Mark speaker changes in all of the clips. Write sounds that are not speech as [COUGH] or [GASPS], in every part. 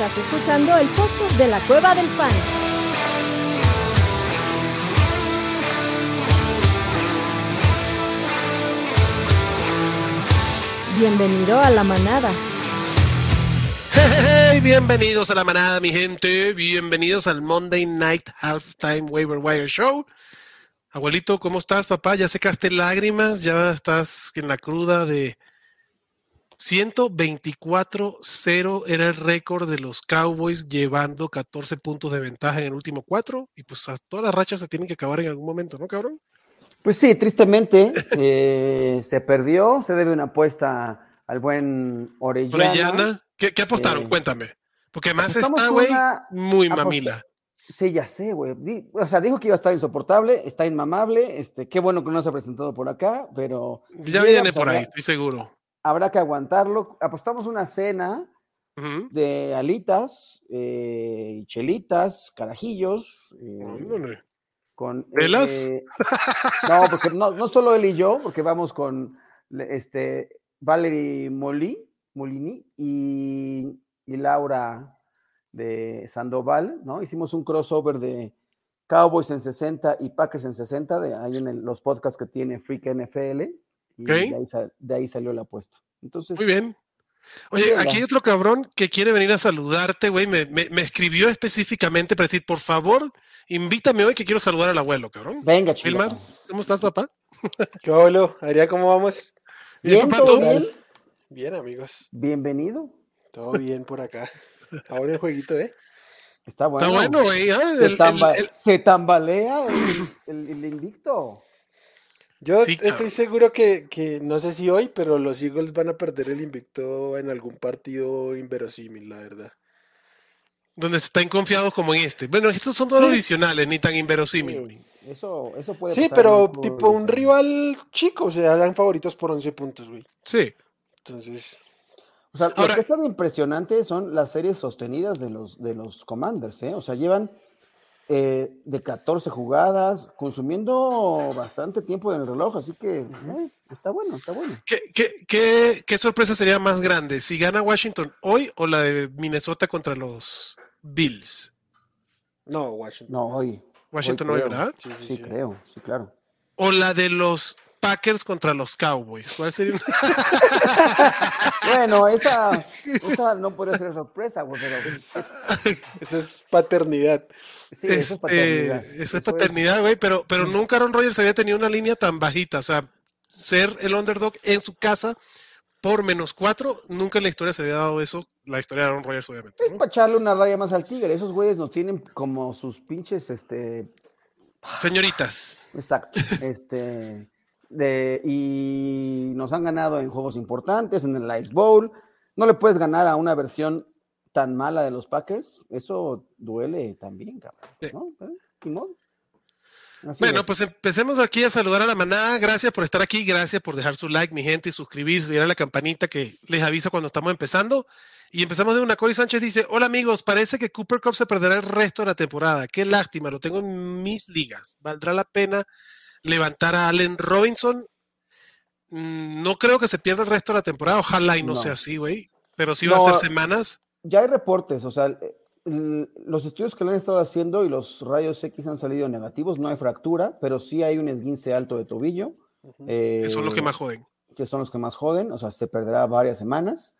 Speaker 1: Estás escuchando el podcast de la Cueva del Fan. Bienvenido a la manada.
Speaker 2: Hey, bienvenidos a la manada, mi gente. Bienvenidos al Monday Night Halftime Waiver Wire Show. Abuelito, ¿cómo estás, papá? ¿Ya secaste lágrimas? ¿Ya estás en la cruda de 124-0 era el récord de los Cowboys llevando 14 puntos de ventaja en el último cuatro? Y pues todas las rachas se tienen que acabar en algún momento, ¿no, cabrón?
Speaker 3: Pues sí, tristemente eh, se perdió, se debe una apuesta al buen Orellana.
Speaker 2: Orellana. ¿Qué, apostaron? Eh, Cuéntame. Porque más está, güey, muy mamila.
Speaker 3: Sí, ya sé, güey. O sea, dijo que iba a estar insoportable, está inmamable. Este, qué bueno que no se ha presentado por acá, pero.
Speaker 2: Ya viene por ahí, estoy seguro.
Speaker 3: Habrá que aguantarlo. Apostamos una cena de alitas, eh, chelitas, carajillos. Eh, con,
Speaker 2: ¿Velas?
Speaker 3: Eh, no, porque no, no, solo él y yo, porque vamos con este Valerie Molí, Molini y, y Laura de Sandoval, ¿no? Hicimos un crossover de Cowboys en 60 y Packers en 60, de ahí en los podcasts que tiene Freak NFL, y de, ahí, salió la apuesta. Entonces,
Speaker 2: Muy bien. Oye, aquí hay otro cabrón que quiere venir a saludarte, güey. Me, escribió específicamente para decir, por favor, invítame hoy que quiero saludar al abuelo, cabrón.
Speaker 3: Venga, chico.
Speaker 2: ¿cómo estás, papá?
Speaker 4: ¿Qué hola? Adrián, ¿cómo vamos?
Speaker 3: Bien, ¿todo bien?
Speaker 4: Bien, amigos.
Speaker 3: Bienvenido.
Speaker 4: Todo bien por acá. [LAUGHS] Ahora el jueguito, ¿eh?
Speaker 3: Está bueno.
Speaker 2: Está bueno, güey.
Speaker 3: ¿eh? Se, tambalea el, invicto.
Speaker 4: Yo estoy seguro que, no sé si hoy, pero los Eagles van a perder el invicto en algún partido inverosímil, la verdad.
Speaker 2: Donde se están confiados como en este. Bueno, estos son todos adicionales, ni tan inverosímil.
Speaker 3: eso, eso puede
Speaker 4: Sí, pero tipo un rival chico, o sea, eran favoritos por 11 puntos, güey.
Speaker 2: Sí.
Speaker 4: Entonces,
Speaker 3: o sea, lo que está impresionante son las series sostenidas de los, de los Commanders, ¿eh? O sea, llevan eh, de 14 jugadas, consumiendo bastante tiempo en el reloj, así que eh, está bueno, está bueno.
Speaker 2: ¿Qué, sorpresa sería más grande? ¿Si gana Washington hoy o la de Minnesota contra los Bills?
Speaker 4: No, Washington.
Speaker 3: No, hoy.
Speaker 2: Washington hoy, ¿verdad?
Speaker 3: sí, creo, sí, claro.
Speaker 2: O la de los Packers contra los Cowboys. ¿Cuál sería? [LAUGHS]
Speaker 3: bueno, esa, [LAUGHS] esa, no puede ser sorpresa, güey, pero... [LAUGHS]
Speaker 4: Esa es paternidad.
Speaker 2: Sí, esa es este, paternidad. Esa es paternidad, güey, pero, pero nunca Aaron Rodgers había tenido una línea tan bajita. O sea, ser el underdog en su casa por menos cuatro, nunca en la historia se había dado eso. La historia de Aaron Rodgers, obviamente.
Speaker 3: Es para echarle una raya más al tigre. Esos güeyes nos tienen como sus pinches, este...
Speaker 2: Señoritas.
Speaker 3: Exacto. Este y nos han ganado en juegos importantes, en el Ice Bowl. No le puedes ganar a una versión tan mala de los Packers. Eso duele también, cabrón. ¿no?
Speaker 2: bueno, pues empecemos aquí a saludar a la manada. Gracias por estar aquí, gracias por dejar su like, mi gente, y suscribirse y a la campanita que les avisa cuando estamos empezando. Y empezamos de una. Cory Sánchez dice: Hola amigos, parece que Cooper Cup se perderá el resto de la temporada. Qué lástima, lo tengo en mis ligas. ¿Valdrá la pena levantar a Allen Robinson. Mm, no creo que se pierda el resto de la temporada. Ojalá y no, sea así, güey. Pero sí va a ser semanas.
Speaker 3: Ya hay reportes, o sea, los estudios que le han estado haciendo y los rayos X han salido negativos. No hay fractura, pero sí hay un esguince alto de tobillo.
Speaker 2: que son los que más joden.
Speaker 3: Que son los que más joden, o sea, se perderá varias semanas.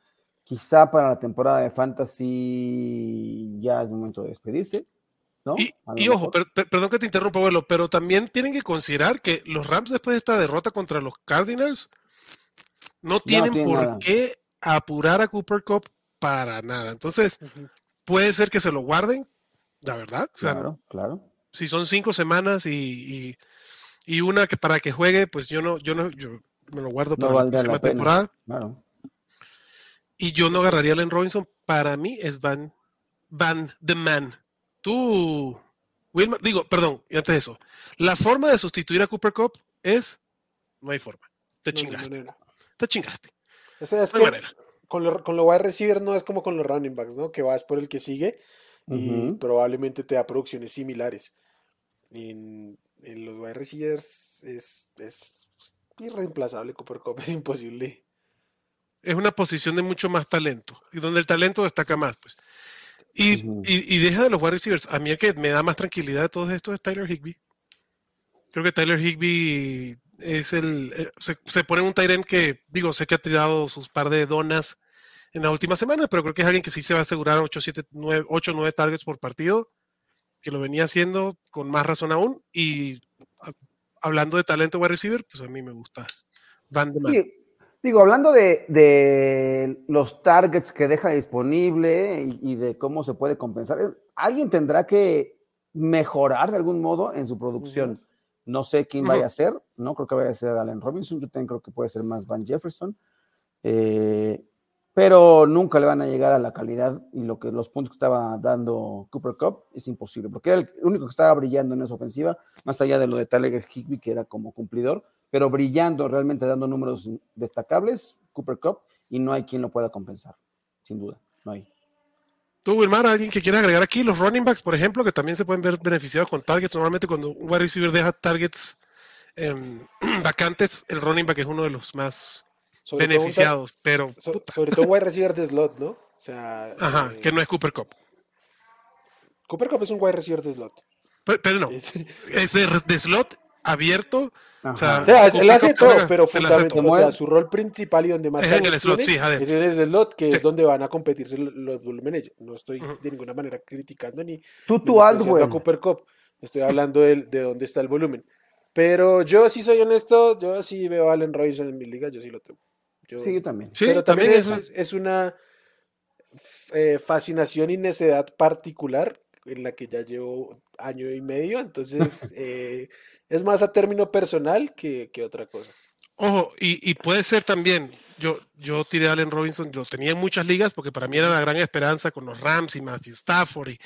Speaker 3: Quizá para la temporada de Fantasy ya es momento de despedirse.
Speaker 2: Y, ojo, perdón que te interrumpa, abuelo, pero también tienen que considerar que los Rams después de esta derrota contra los Cardinals no tienen por qué apurar a Cooper Cup para nada. Entonces, puede ser que se lo guarden, la verdad.
Speaker 3: claro, claro.
Speaker 2: Si son cinco semanas y, una que para que juegue, pues yo no, yo no, yo me lo guardo para la próxima temporada.
Speaker 3: Claro.
Speaker 2: Y yo no agarraría a Len Robinson. Para mí es Van, Van the Man. Tú, Wilmer, digo, perdón, y antes de eso, la forma de sustituir a Cooper Cup es, no hay forma, te chingaste, te chingaste.
Speaker 4: es manera. Con lo, con lo wide receiver no es como con los running backs, ¿no? Que vas por el que sigue y probablemente te da producciones similares. En, en los wide receivers es, es irreemplazable Cooper Cup, [LAUGHS] es imposible.
Speaker 2: Es una posición de mucho más talento y donde el talento destaca más, pues. Y, y, deja de los wide receivers. A mí el que me da más tranquilidad de todo esto es Tyler Higby. Creo que Tyler Higby es el. Eh, se, pone un Tyrant que, digo, sé que ha tirado sus par de donas en la última semana, pero creo que es alguien que sí se va a asegurar 8, 7, 9, 8, 9 targets por partido, que lo venía haciendo con más razón aún. Y hablando de talento wide receiver, pues a mí me gusta Van de
Speaker 3: sí, digo, hablando de, los targets que deja disponible y, de cómo se puede compensar, alguien tendrá que mejorar de algún modo en su producción. No sé quién vaya a ser, no creo que vaya a ser Allen Robinson, yo también creo que puede ser más Van Jefferson. Eh, pero nunca le van a llegar a la calidad y lo que los puntos que estaba dando Cooper Cup es imposible, porque era el único que estaba brillando en esa ofensiva, más allá de lo de Tyler Higby, que era como cumplidor, pero brillando, realmente dando números destacables, Cooper Cup, y no hay quien lo pueda compensar, sin duda, no hay.
Speaker 2: Tú, Wilmar, alguien que quiera agregar aquí, los running backs, por ejemplo, que también se pueden ver beneficiados con targets. Normalmente cuando un wide receiver deja targets em, [CLEARS THROAT] vacantes, el running back es uno de los más beneficiados, pero...
Speaker 4: sobre todo wide receiver de slot, ¿no? O sea...
Speaker 2: Ajá, eh, que no es Cooper Cup.
Speaker 4: Cooper Cup es un wide receiver de slot.
Speaker 2: Pero, no, [LAUGHS] es de, slot abierto.
Speaker 4: O sea, él hace todo, pero fundamentalmente, o sea, su rol principal y donde más
Speaker 2: es en el slot, sí,
Speaker 4: es en el slot, que es donde van a competirse los volúmenes. No estoy de ninguna manera criticando ni,
Speaker 3: tú, tú,
Speaker 4: a Cooper Cup. Estoy hablando de, de dónde está el volumen. Pero yo sí soy honesto, yo sí veo a Allen Robinson en mi liga, yo sí lo tengo.
Speaker 3: Sí, yo también.
Speaker 4: pero también, es, una eh, fascinación y necedad particular en la que ya llevo año y medio, entonces [LAUGHS] eh, es más a término personal que, otra cosa.
Speaker 2: Ojo, y, puede ser también, yo, yo tiré a Allen Robinson, lo tenía en muchas ligas porque para mí era la gran esperanza con los Rams y Matthew Stafford, y,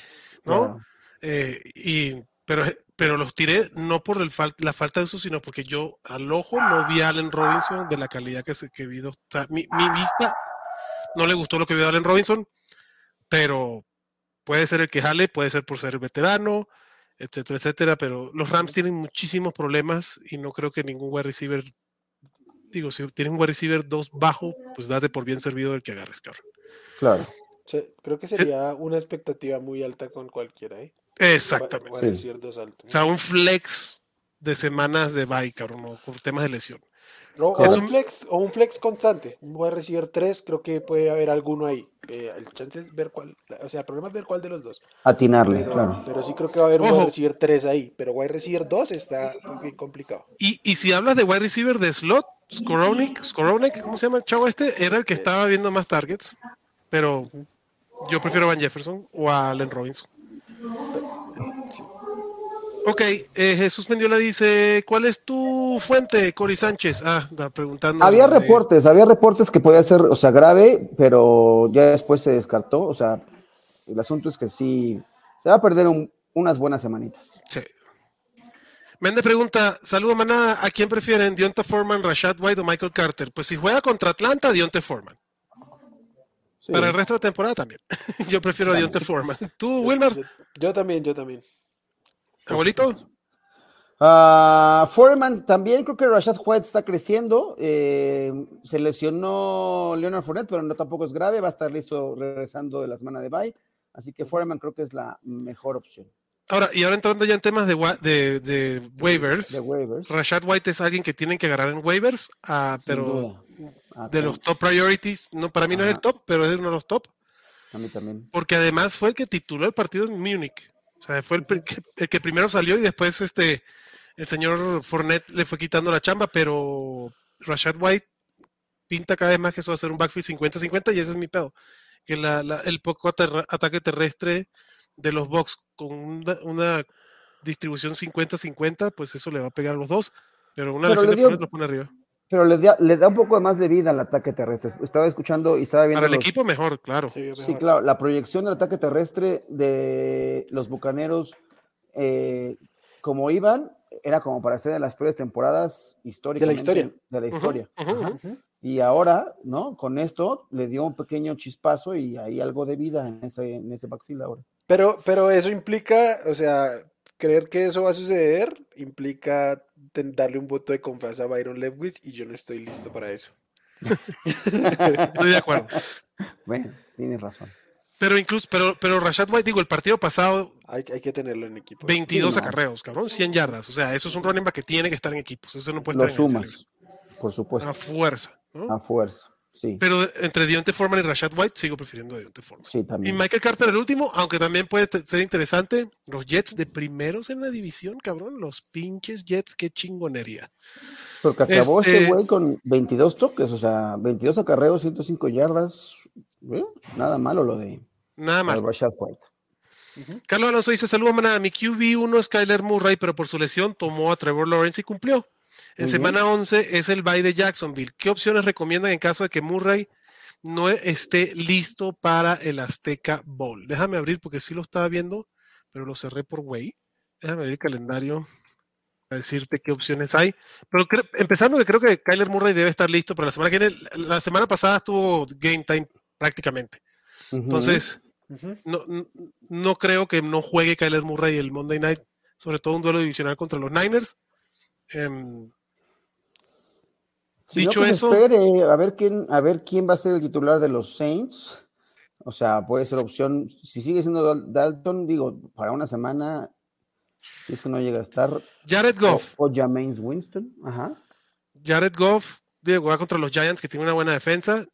Speaker 2: ¿no? Eh, y pero, pero los tiré no por el la falta de uso, sino porque yo al ojo no vi a Allen Robinson de la calidad que, se, que vi. O sea, mi, vista no le gustó lo que vi a Allen Robinson, pero puede ser el que jale, puede ser por ser veterano, etcétera, etcétera. Pero los Rams tienen muchísimos problemas y no creo que ningún wide receiver, digo, si tienen un wide receiver dos bajo, pues date por bien servido el que agarres, cabrón.
Speaker 3: Claro.
Speaker 4: creo que sería una expectativa muy alta con cualquiera, ¿eh?
Speaker 2: Exactamente. O sea, un flex de semanas de bye, cabrón, por temas de lesión.
Speaker 4: O, un flex, o un flex constante. Voy a recibir tres, creo que puede haber alguno ahí. Eh, el chance es ver cuál, o sea, el problema es ver cuál de los dos.
Speaker 3: Atinarle,
Speaker 4: pero,
Speaker 3: claro.
Speaker 4: Pero sí creo que va a haber un wide receiver tres ahí, pero wide receiver dos está muy bien complicado.
Speaker 2: Y, y si hablas de wide receiver de slot, Skoronik, Skoronik, ¿cómo se llama el chavo este? Era el que estaba viendo más targets, pero yo prefiero a Van Jefferson o a Allen Robinson. Ok, eh, Jesús Mendiola dice, ¿cuál es tu fuente, Cory Sánchez? Ah, preguntando.
Speaker 3: Había reportes, había reportes que podía ser, o sea, grave, pero ya después se descartó. O sea, el asunto es que sí, se va a perder unas buenas semanitas.
Speaker 2: Sí. Mende pregunta, saludo manada, ¿a quién prefieren, Dionte Foreman, Rashad White o Michael Carter? Pues si juega contra Atlanta, Dionte Foreman. Para el resto de la temporada también. [LAUGHS] yo prefiero a Dionte Foreman. ¿Tú, Wilmer?
Speaker 4: yo también, yo también.
Speaker 2: ¿Abuelito?
Speaker 3: Uh, Foreman también, creo que Rashad White está creciendo. Eh, se lesionó Leonard Fournette, pero no tampoco es grave. Va a estar listo regresando de la semana de bye. Así que Foreman creo que es la mejor opción.
Speaker 2: Ahora, y ahora entrando ya en temas de, de, waivers, Rashad White es alguien que tienen que agarrar en waivers, uh, pero ah, de los top priorities, no, para mí no es el top, pero es uno de los top.
Speaker 3: A mí también.
Speaker 2: Porque además fue el que tituló el partido en Múnich. O sea, fue el, que, primero salió y después este el señor Fournette le fue quitando la chamba, pero Rashad White pinta cada vez más que eso va a ser un backfield 50-50 y ese es mi pedo. Que el poco ataque terrestre de los Bucks con una, distribución 50-50, pues eso le va a pegar a los dos, pero una lesión de Fournette lo pone arriba
Speaker 3: pero le da, le da un poco más de vida al ataque terrestre. Estaba escuchando y estaba viendo.
Speaker 2: Para el equipo mejor, claro.
Speaker 3: Sí, claro. La proyección del ataque terrestre de los bucaneros, eh, como iban, era como para ser de las peores temporadas históricas.
Speaker 4: De la historia.
Speaker 3: De la historia. Y ahora, ¿no? Con esto le dio un pequeño chispazo y hay algo de vida en ese, en ese backfield ahora.
Speaker 4: Pero, pero eso implica, o sea, creer que eso va a suceder implica darle un voto de confianza a Byron Lewis y yo no estoy listo para eso.
Speaker 2: estoy de acuerdo.
Speaker 3: Bueno, tienes razón.
Speaker 2: Pero incluso, pero, pero Rashad White, digo, el partido pasado.
Speaker 4: Hay, hay que tenerlo en equipo.
Speaker 2: 22 acarreos, cabrón, 100 yardas. O sea, eso es un running back que tiene que estar en equipos. Eso no puede
Speaker 3: Lo
Speaker 2: estar en
Speaker 3: sumas, por supuesto.
Speaker 2: A fuerza. ¿no?
Speaker 3: A fuerza, sí.
Speaker 2: Pero entre Dionte Foreman y Rashad White, sigo prefiriendo a Dionte Foreman.
Speaker 3: Sí,
Speaker 2: Y
Speaker 3: también.
Speaker 2: Michael Carter, el último, aunque también puede ser interesante, los Jets de primeros en la división, cabrón. Los pinches Jets, qué chingonería.
Speaker 3: Porque acabó este
Speaker 2: este-
Speaker 3: güey con 22 toques, o sea, 22 acarreos, 105 yardas. ¿eh? Nada malo lo de
Speaker 2: Nada
Speaker 3: lo de
Speaker 2: mal.
Speaker 3: Rashad White.
Speaker 2: Carlos Alonso dice: Saludos, manada. Mi QB1 es Kyler Murray, pero por su lesión tomó a Trevor Lawrence y cumplió. En semana 11 es el bye de Jacksonville. ¿Qué opciones recomiendan en caso de que Murray no esté listo para el Azteca Bowl? Déjame abrir porque sí lo estaba viendo, pero lo cerré por Way. Déjame abrir el calendario para decirte qué opciones hay. Pero empezando que creo que Kyler Murray debe estar listo para la semana que viene. La semana pasada estuvo game time prácticamente. Entonces, no, no creo que no juegue Kyler Murray el Monday Night, sobre todo un duelo divisional contra los Niners. Em,
Speaker 3: Si
Speaker 2: dicho
Speaker 3: que se
Speaker 2: eso-
Speaker 3: espere a ver quién, a ver quién va a ser el titular de los Saints. O sea, puede ser opción. Si sigue siendo Dal- Dalton, digo, para una semana, si es que no llega a estar.
Speaker 2: Jared Goff,
Speaker 3: O, o Winston. Ajá.
Speaker 2: Jared Goff, digo, va contra los Giants que tienen una buena defensa.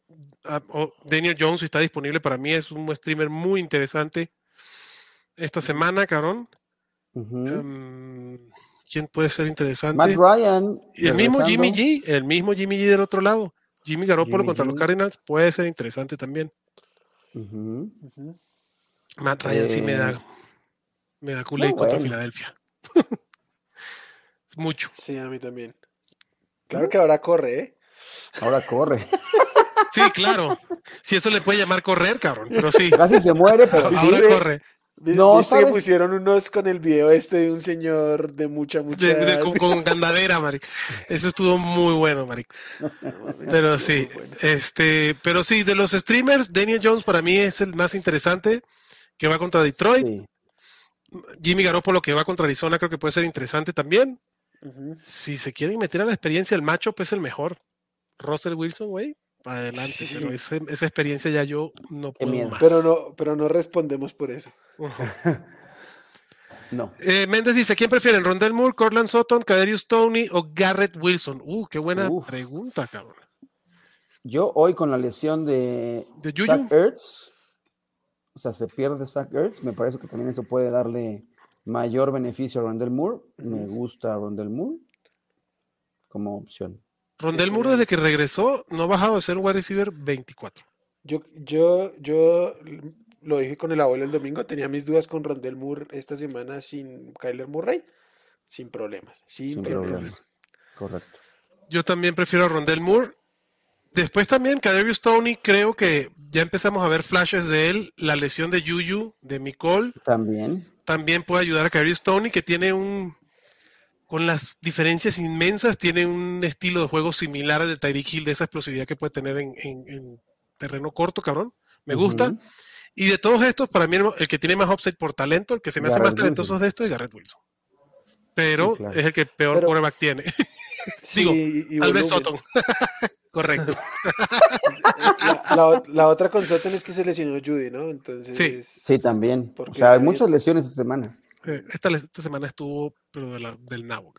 Speaker 2: Ah, Daniel Jones, si está disponible para mí, es un streamer muy interesante esta semana, cabrón. ¿Quién puede ser interesante?
Speaker 3: Matt Ryan.
Speaker 2: Y el mismo. Jimmy G, el mismo Jimmy G del otro lado. Jimmy Garoppolo
Speaker 3: Jimmy
Speaker 2: contra los. Cardinals puede ser interesante también. Matt Ryan sí me
Speaker 3: Eh,
Speaker 2: da, me da culé
Speaker 3: no,
Speaker 2: contra
Speaker 3: bueno.
Speaker 2: Filadelfia. Es [LAUGHS] mucho.
Speaker 4: Sí, a mí también. Claro que ahora corre, ¿eh?
Speaker 3: Ahora corre.
Speaker 2: Sí, claro. Si eso le puede llamar correr, cabrón, pero sí.
Speaker 3: Casi se muere, pero
Speaker 2: Ahora
Speaker 3: sí.
Speaker 2: corre.
Speaker 3: No,
Speaker 4: ¿Viste que pusieron unos con el video este de un señor de mucha, mucha
Speaker 2: De- de- con, con [LAUGHS] candadera, marico. Eso estuvo muy bueno, marico. Pero sí, este, pero sí, de los streamers, Daniel Jones para mí es el más interesante, que va contra Detroit.
Speaker 3: Sí.
Speaker 2: Jimmy Garoppolo que va contra Arizona creo que puede ser interesante también. Si se quieren meter a la experiencia, el matchup es el mejor. Russell Wilson, güey, adelante.
Speaker 4: Sí.
Speaker 2: Pero ese- esa experiencia ya yo no puedo más.
Speaker 4: Pero no, pero no respondemos por eso. [LAUGHS]
Speaker 3: No.
Speaker 2: Eh, Méndez dice, ¿quién prefieren? ¿Rondell Moore, Cortland Sutton, Kaderius Tony o Garrett Wilson? Uh, qué buena
Speaker 3: Uf.
Speaker 2: pregunta, cabrón.
Speaker 3: Yo hoy con la lesión de
Speaker 2: ¿De?
Speaker 3: Zach Ertz, o sea, se pierde Zach Ertz, me parece que también eso puede darle mayor beneficio a Rondell Moore. Me gusta Rondell Moore como opción.
Speaker 2: Rondell Moore desde que regresó no ha bajado de ser un wide receiver 24.
Speaker 4: Yo, yo, yo lo dije con el abuelo el domingo, tenía mis dudas con Rondell Moore esta semana sin Kyler Murray, sin problemas, sin,
Speaker 3: Sin
Speaker 4: problemas.
Speaker 3: problemas. Correcto.
Speaker 2: Yo también prefiero a Rondell Moore. Después también Kaderius Tony, creo que ya empezamos a ver flashes de él. La lesión de Juju, de Nicole,
Speaker 3: También.
Speaker 2: también puede ayudar a Kaderius Tony, que tiene un, con las diferencias inmensas, tiene un estilo de juego similar al de Tyreek Hill, de esa explosividad que puede tener en, en- en terreno corto, cabrón. Me gusta.
Speaker 3: Ujú.
Speaker 2: Y de todos estos, para mí el, que tiene más upside por talento, el que se me hace más
Speaker 3: Garrett
Speaker 2: talentoso
Speaker 3: Wilson.
Speaker 2: de esto es Garrett Wilson. Pero
Speaker 3: Sí, claro.
Speaker 2: es el que peor
Speaker 4: Pero-
Speaker 2: quarterback tiene. [LAUGHS]
Speaker 4: Sí,
Speaker 2: Digo,
Speaker 4: y- y
Speaker 2: Tal vez. Sutton. [LAUGHS] Correcto. [LAUGHS]
Speaker 4: La, la la otra con Sutton es que se lesionó Judy, ¿no? Entonces,
Speaker 2: Sí.
Speaker 3: Sí, también. O
Speaker 4: Porque
Speaker 3: sea, hay muchas lesiones esta semana.
Speaker 2: Eh, Esta, esta semana estuvo, pero de la- del nabo.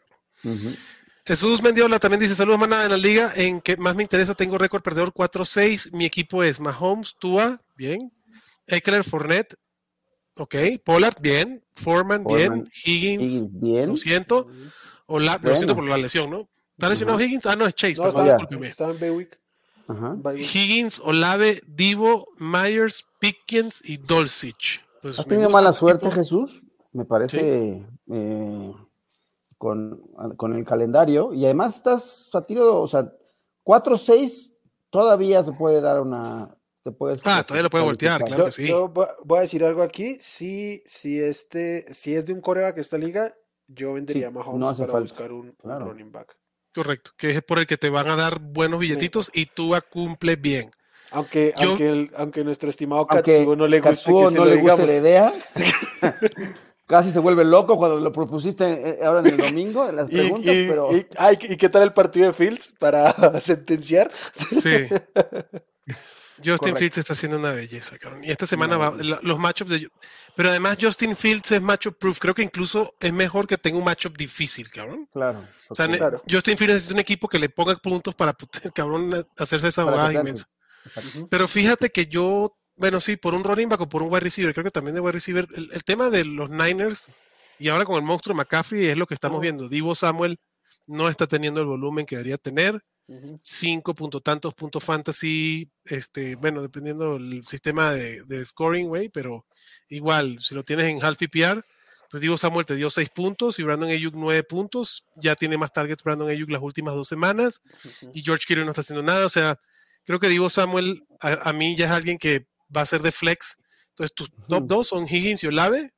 Speaker 2: Jesús Mendiola también dice: Saludos, manada en la liga. En que más me interesa, tengo récord perdedor 4-6. Mi equipo es Mahomes, Tua, bien. Eckler, Fournette, ok. Pollard, bien. Foreman, bien. Higgins,
Speaker 3: Higgins, bien.
Speaker 2: lo siento. O la- Lo siento por la lesión, ¿no? ¿Está lesionado
Speaker 3: Ajá.
Speaker 2: Higgins? Ah, no, es Chase,
Speaker 4: no,
Speaker 2: perdón,
Speaker 4: estaba en Baywick.
Speaker 2: Higgins, Olave, Divo, Myers, Pickens y Dolcich. Pues
Speaker 3: Has tenido mala
Speaker 2: tu
Speaker 3: suerte,
Speaker 2: equipo.
Speaker 3: Jesús, me parece, eh, con, con el calendario. Y además estás a tiro, o sea, 4-6 todavía se puede dar una... Te puedes
Speaker 2: Ah, todavía lo puede voltear, claro
Speaker 4: Yo,
Speaker 2: que sí.
Speaker 4: yo voy a- decir algo aquí. Si, si, este, si es de un coreback esta liga, yo vendería
Speaker 3: Sí,
Speaker 4: a Mahomes
Speaker 3: no hace
Speaker 4: para
Speaker 3: falta.
Speaker 4: buscar un, un
Speaker 3: Claro.
Speaker 4: running back.
Speaker 2: Correcto, que es por el que te van a dar buenos billetitos y tú cumple bien.
Speaker 4: Aunque,
Speaker 2: Yo-
Speaker 4: aunque, el- aunque nuestro estimado Katsuo no le guste que se
Speaker 3: no
Speaker 4: lo
Speaker 3: le guste la
Speaker 4: digamos.
Speaker 3: idea. [LAUGHS] Casi se vuelve loco cuando lo propusiste eh, ahora en el domingo en las preguntas,
Speaker 4: y-
Speaker 3: pero
Speaker 4: y- ay, ¿y qué tal el partido de Fields para [LAUGHS] sentenciar?
Speaker 2: Sí. [LAUGHS] Justin Fields está haciendo una belleza, cabrón. Y esta semana va, los matchups de. Pero además, Justin Fields es matchup proof. Creo que incluso es mejor que tenga un matchup difícil, cabrón.
Speaker 3: Claro.
Speaker 2: O sea, Justin Fields es un equipo que le ponga puntos para, [LAUGHS] cabrón, hacerse esa jugada inmensa. Pero fíjate que yo, bueno, sí, por un running back o por un wide receiver, creo que también de wide receiver, el, tema de los Niners y ahora con el monstruo McCaffrey es lo que estamos viendo. Divo Samuel no está teniendo el volumen que debería tener. Cinco puntos tantos puntos fantasy, este, bueno, dependiendo del sistema de, scoring, güey, pero igual, si lo tienes en half PPR, pues Divo Samuel te dio seis puntos y Brandon Ayuk nueve puntos, ya tiene más targets Brandon Ayuk las últimas dos semanas y George Kittle no está haciendo nada, o sea, creo que Divo Samuel a, mí ya es alguien que va a ser de flex, entonces tus top dos son Higgins y Olave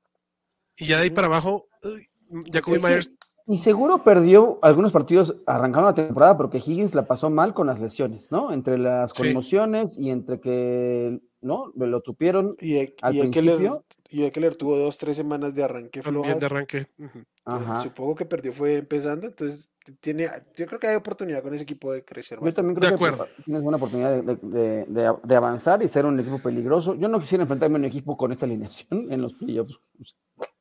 Speaker 2: y ya de ahí para abajo, Jacoby Myers
Speaker 3: y seguro perdió algunos partidos arrancando la temporada porque Higgins la pasó mal con las lesiones, ¿no? Entre las conmociones y entre que, ¿no? Lo tupieron
Speaker 4: y, e, al y principio. y Eckler tuvo dos, tres semanas de arranque
Speaker 2: flojas. de arranque.
Speaker 4: Supongo que perdió fue empezando, entonces tiene, yo creo que hay oportunidad con ese equipo de crecer.
Speaker 3: Yo también creo que tienes buena oportunidad de, de, avanzar y ser un equipo peligroso. Yo no quisiera enfrentarme a un equipo con esta alineación en los playoffs.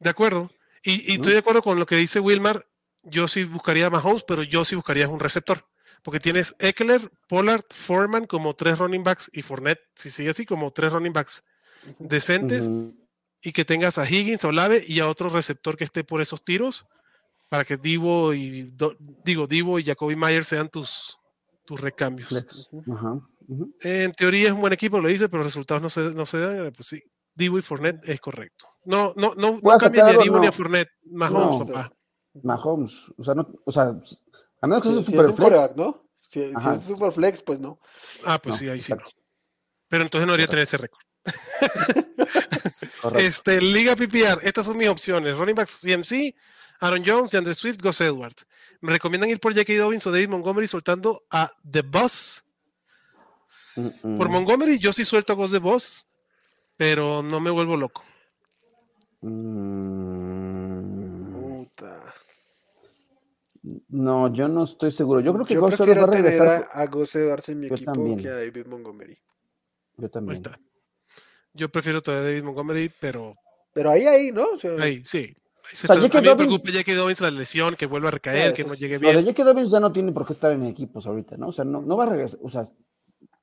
Speaker 2: De acuerdo. Y, y estoy de acuerdo con lo que dice Wilmar yo sí buscaría a Mahomes, pero yo sí buscaría un receptor. Porque tienes Eckler, Pollard, Foreman como tres running backs y Fournette, si sigue así, como tres running backs decentes. Y que tengas a Higgins, a Olave y a otro receptor que esté por esos tiros para que Divo y digo Divo y Jacoby Myers sean tus, tus recambios. En teoría es un buen equipo, lo dice, pero los resultados no se, no se dan. Pues sí, Divo y Fournette es correcto. No, no, no, no cambia ni a Divo ni a Fournette, Mahomes, papá.
Speaker 3: Mahomes. O sea, no, o sea, a menos que sea super flex.
Speaker 4: ¿no? Si, es super flex, pues no.
Speaker 2: Ah, pues sí, ahí sí no. Pero entonces no debería tener ese récord. [LAUGHS] este, Liga PPR, estas son mis opciones. Running backs CMC, Aaron Jones, Andrew Swift, Gus Edwards. Me recomiendan ir por J.K. Dobbins o David Montgomery soltando a The Boss. Por Montgomery yo sí suelto a Gus The Boss, pero no me vuelvo loco.
Speaker 3: Mm. No, yo no estoy seguro. Yo creo que
Speaker 4: yo prefiero va a regresar. A, a Gus Edwards en mi equipo que a David Montgomery.
Speaker 3: Yo también.
Speaker 2: Yo prefiero todavía a David Montgomery, pero.
Speaker 4: Pero ahí, ahí, ¿no?
Speaker 2: ahí, sí. A mí me preocupa J.K. Dobbins la lesión, que vuelva a recaer, que no llegue bien.
Speaker 3: Lo de J.K. Dobbins ya no tiene por qué estar en equipos ahorita, ¿no? O sea, no, no va a regresar. O sea,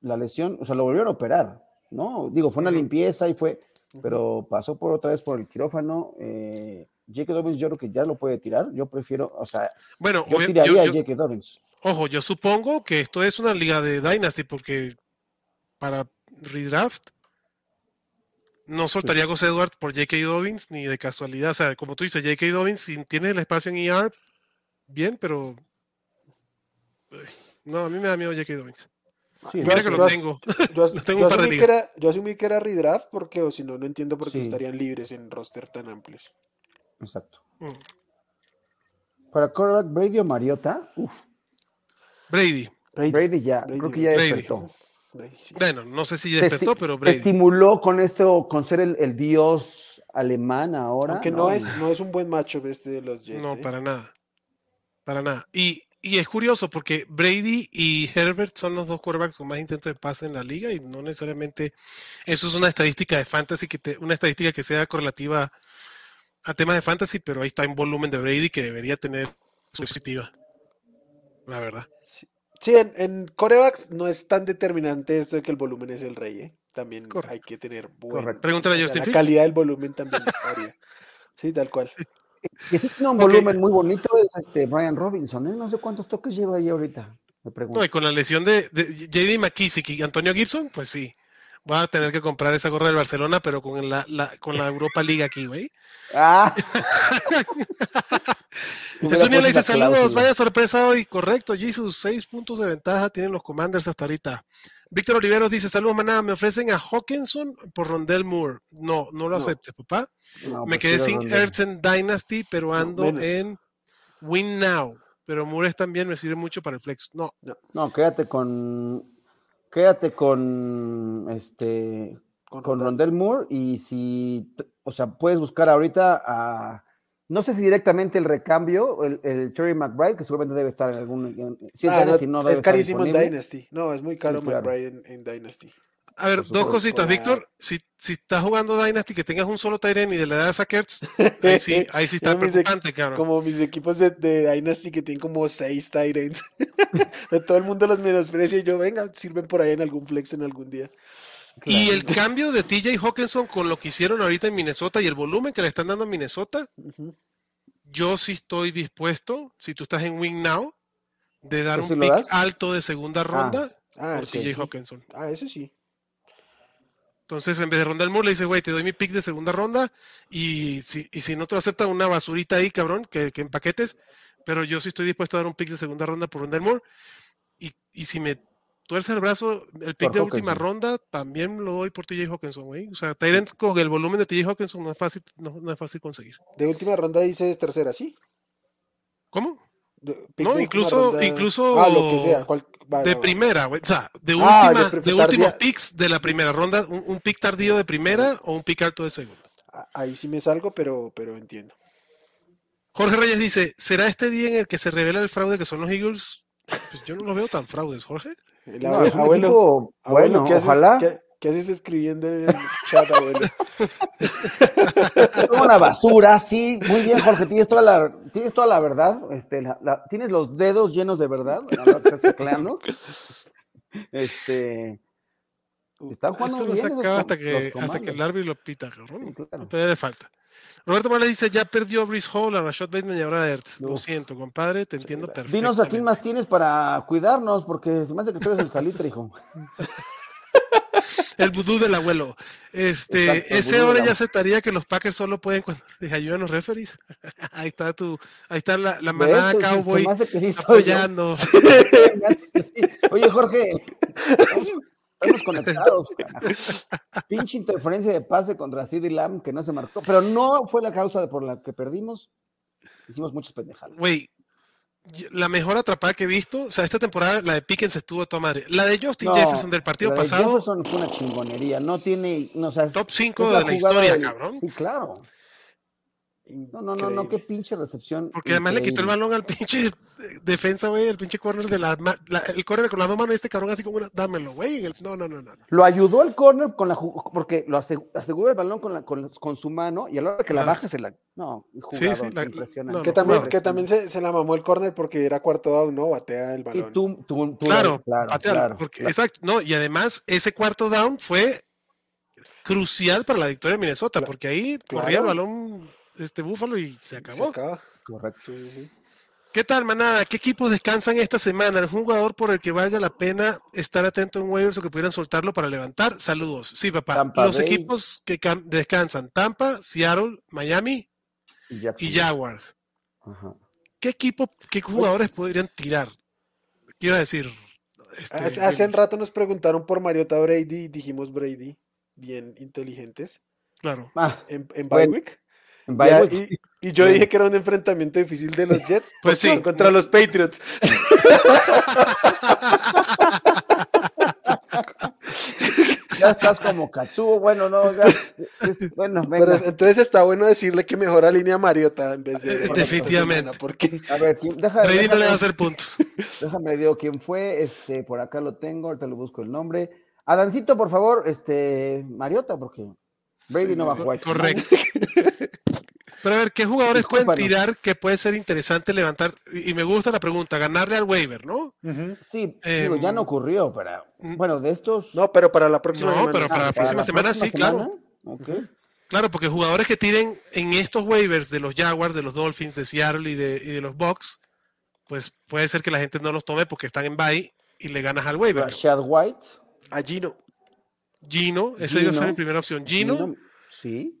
Speaker 3: la lesión, o sea, lo volvieron a operar, ¿no? Digo, fue una limpieza y fue. Pero pasó por otra vez por el quirófano. Eh, J.K. Dobbins yo creo que ya lo puede tirar. Yo prefiero, o sea,
Speaker 2: bueno,
Speaker 3: yo tiraría a J.K. Dobbins.
Speaker 2: Ojo, yo supongo que esto es una liga de Dynasty porque para redraft no soltaría a Gus Edwards por J.K. Dobbins ni de casualidad. O sea, como tú dices, J.K. Dobbins, si tiene el espacio en ER, bien, pero no, a mí me da miedo J.K. Dobbins. Mira que lo tengo.
Speaker 4: Yo, tengo un par de que era, yo asumí que era redraft porque o si no, no entiendo por qué estarían libres en roster tan amplios.
Speaker 3: Exacto. Mm. Para quarterback, Brady o Mariota,
Speaker 2: Brady.
Speaker 3: Brady. ya, creo que ya despertó.
Speaker 2: Bueno, no sé si despertó, pero Brady.
Speaker 3: Estimuló con esto, con ser el, dios alemán ahora.
Speaker 4: Aunque no, es, no es un buen macho este de los Jets.
Speaker 2: No, ¿eh? para nada. Para nada. Y, y, es curioso porque Brady y Herbert son los dos quarterbacks con más intentos de pase en la liga y no necesariamente eso es una estadística de fantasy, que una estadística que sea correlativa a temas de fantasy, pero ahí está en volumen de Brady que debería tener su positiva. La verdad.
Speaker 4: Sí, en, en, corebacks no es tan determinante esto de que el volumen es el rey, ¿eh? También hay que tener buen,
Speaker 2: Pregúntale a Justin
Speaker 4: La calidad del volumen también Sí, tal cual.
Speaker 3: Que tiene un volumen muy bonito es este Brian Robinson, ¿eh? No sé cuántos toques lleva ahí ahorita. Me pregunto.
Speaker 2: No, y con la lesión de, de JD McKissick y Antonio Gibson, pues sí voy a tener que comprar esa gorra del Barcelona, pero con la, con la Europa League aquí, güey. Ah. [LAUGHS] le dice saludos, vaya sorpresa hoy. Correcto, Jesus, seis puntos de ventaja tienen los Commanders hasta ahorita. Víctor Oliveros dice, saludos, manada, me ofrecen a Hawkinson por Rondell Moore. No, no lo acepte, papá. me quedé sin Earth Dynasty, pero ando en Win Now. Pero Moore también me sirve mucho para el flex. No.
Speaker 3: No, quédate con quédate con este con, Rondell Moore y si, o sea, puedes buscar ahorita a, no sé si directamente el recambio, el, el Terry McBride, que seguramente debe estar en algún,
Speaker 4: si es, ah, no, es carísimo en Dynasty, no, es muy caro McBride en, Dynasty.
Speaker 2: A ver, dos cositas, Víctor. Si, si estás jugando Dynasty que tengas un solo Tyrant y de la edad de Sackers, [LAUGHS] ahí sí, ahí sí está preocupante, cabrón.
Speaker 4: Como mis equipos de, de, Dynasty que tienen como seis Tyrants. [LAUGHS] Todo el mundo los menosprecia y yo, venga, sirven por ahí en algún flex en algún día.
Speaker 2: Y el cambio de TJ Hawkinson con lo que hicieron ahorita en Minnesota y el volumen que le están dando a Minnesota, yo sí estoy dispuesto, si tú estás en Wing Now, de dar un pick alto de segunda ronda ah. por ah, TJ Hawkinson.
Speaker 4: Ah, eso sí.
Speaker 2: Entonces, en vez de ronda el muro, le dice, güey, te doy mi pick de segunda ronda y si, y si no te acepta una basurita ahí, cabrón, que, en paquetes, pero yo sí estoy dispuesto a dar un pick de segunda ronda por ronda el Y, y si me tuerce el brazo, el pick de última ronda también lo doy por TJ Hawkinson, güey. O sea, Tyrants con el volumen de TJ Hawkinson no es fácil, no, es fácil conseguir.
Speaker 4: De última ronda dices tercera, ¿sí?
Speaker 2: ¿Cómo? no, incluso, incluso ah, de primera, güey. O sea, de, ah, última, de, últimos picks de la primera ronda, un, pick tardío de primera o un pick alto de segunda.
Speaker 4: Ahí sí me salgo, pero, pero entiendo.
Speaker 2: Jorge Reyes dice: ¿Será este día en el que se revela el fraude que son los Eagles? Pues yo no lo veo tan fraudes, Jorge.
Speaker 3: abuelo, bueno, ¿qué ojalá.
Speaker 4: ¿qué, haces escribiendo en el chat, abuelo? [LAUGHS]
Speaker 3: una [LAUGHS] basura, sí. Muy bien, Jorge, tienes toda la, tienes toda la verdad. Este, tienes los dedos llenos de verdad. Estás Este. Están jugando
Speaker 2: Esto bien hasta, que, hasta que el árbitro lo pita, cabrón. Todavía le falta. Roberto Morales dice, ya perdió Brice Hall, a Rashad Bateman y ahora Ertz. Lo siento, compadre, te entiendo perfecto.
Speaker 3: Dinos a quién más tienes para cuidarnos, porque se me hace que tú eres el salitre, hijo. [LAUGHS]
Speaker 2: el vudú del abuelo. Este, ese hora ya aceptaría que los Packers solo pueden cuando [LAUGHS] les ayudan los referees. [LAUGHS] ahí está tu, ahí está la, la manada cowboy apoyando. [LAUGHS]
Speaker 3: Oye, Jorge, estamos conectados. Pinche interferencia de pase contra CD Lamb que no se marcó, pero no fue la causa por la que perdimos. Hicimos muchas pendejadas.
Speaker 2: Güey, la mejor atrapada que he visto, o sea, esta temporada la de Pickens estuvo a toda madre. La de Justin Jefferson del partido pasado.
Speaker 3: Jefferson fue una chingonería, no tiene, no, o
Speaker 2: top 5 de la historia, cabrón.
Speaker 3: Sí, claro. No, no, no, no, qué pinche recepción.
Speaker 2: Porque además le quitó el balón al pinche defensa, güey, el pinche corner de la, el corner con las dos manos, este cabrón así como una, dámelo, güey. No, no, no, no.
Speaker 3: Lo ayudó el corner con la porque lo aseguró el balón con, la, con, con, su mano y a la hora que la baja se la. No, jugador, sí, sí, impresionante.
Speaker 4: que también, que también se, se, la mamó el corner porque era cuarto down, ¿no? Batea el balón.
Speaker 3: tú, tú,
Speaker 2: claro, claro, claro, porque, exacto, no, y además ese cuarto down fue crucial para la victoria de Minnesota, porque ahí corría el balón este Búfalo y se acabó.
Speaker 3: Correcto.
Speaker 2: ¿Qué tal, manada? ¿Qué equipos descansan esta semana? ¿Algún jugador por el que valga la pena estar atento en waivers o que pudieran soltarlo para levantar? Saludos. Sí, papá. Los equipos que descansan: Tampa, Seattle, Miami y, Jaguars. ¿Qué equipo, qué jugadores podrían tirar? Quiero decir.
Speaker 4: Este, hace, un rato nos preguntaron por Mariota Brady y dijimos Brady, bien inteligentes.
Speaker 2: Claro.
Speaker 4: Ah, en, en y, [LAUGHS] yo dije que era un enfrentamiento difícil de los Jets.
Speaker 2: Pues sí.
Speaker 4: Contra los Patriots.
Speaker 3: ya estás como Katsuo, bueno, no, bueno,
Speaker 4: entonces está bueno decirle que mejora línea Mariota en vez de. [LAUGHS]
Speaker 2: Definitivamente.
Speaker 4: Porque...
Speaker 3: A ver, déjame.
Speaker 2: no le va a hacer puntos. [LAUGHS]
Speaker 3: Déjame, digo quién fue, este, por acá lo tengo, ahorita lo busco el nombre. Adancito, por favor, este, Mariota, porque Brady no va a jugar.
Speaker 2: Correcto. Pero a ver, ¿qué jugadores pueden tirar que puede ser interesante levantar? Y me gusta la pregunta, ganarle al waiver, ¿no?
Speaker 3: Sí, digo, ya no em, ocurrió, pero mm. bueno, de estos.
Speaker 4: No, pero para la próxima
Speaker 2: semana. No, pero para la próxima semana sí, claro. Claro, porque jugadores que tiren en estos waivers de los Jaguars, de los Dolphins, de Seattle y de, los Bucks, pues puede ser que la gente no los tome porque están en bye y le ganas al waiver.
Speaker 3: Rashad White.
Speaker 4: A Gino.
Speaker 2: Gino, esa iba a ser mi primera opción. Gino.
Speaker 3: Sí.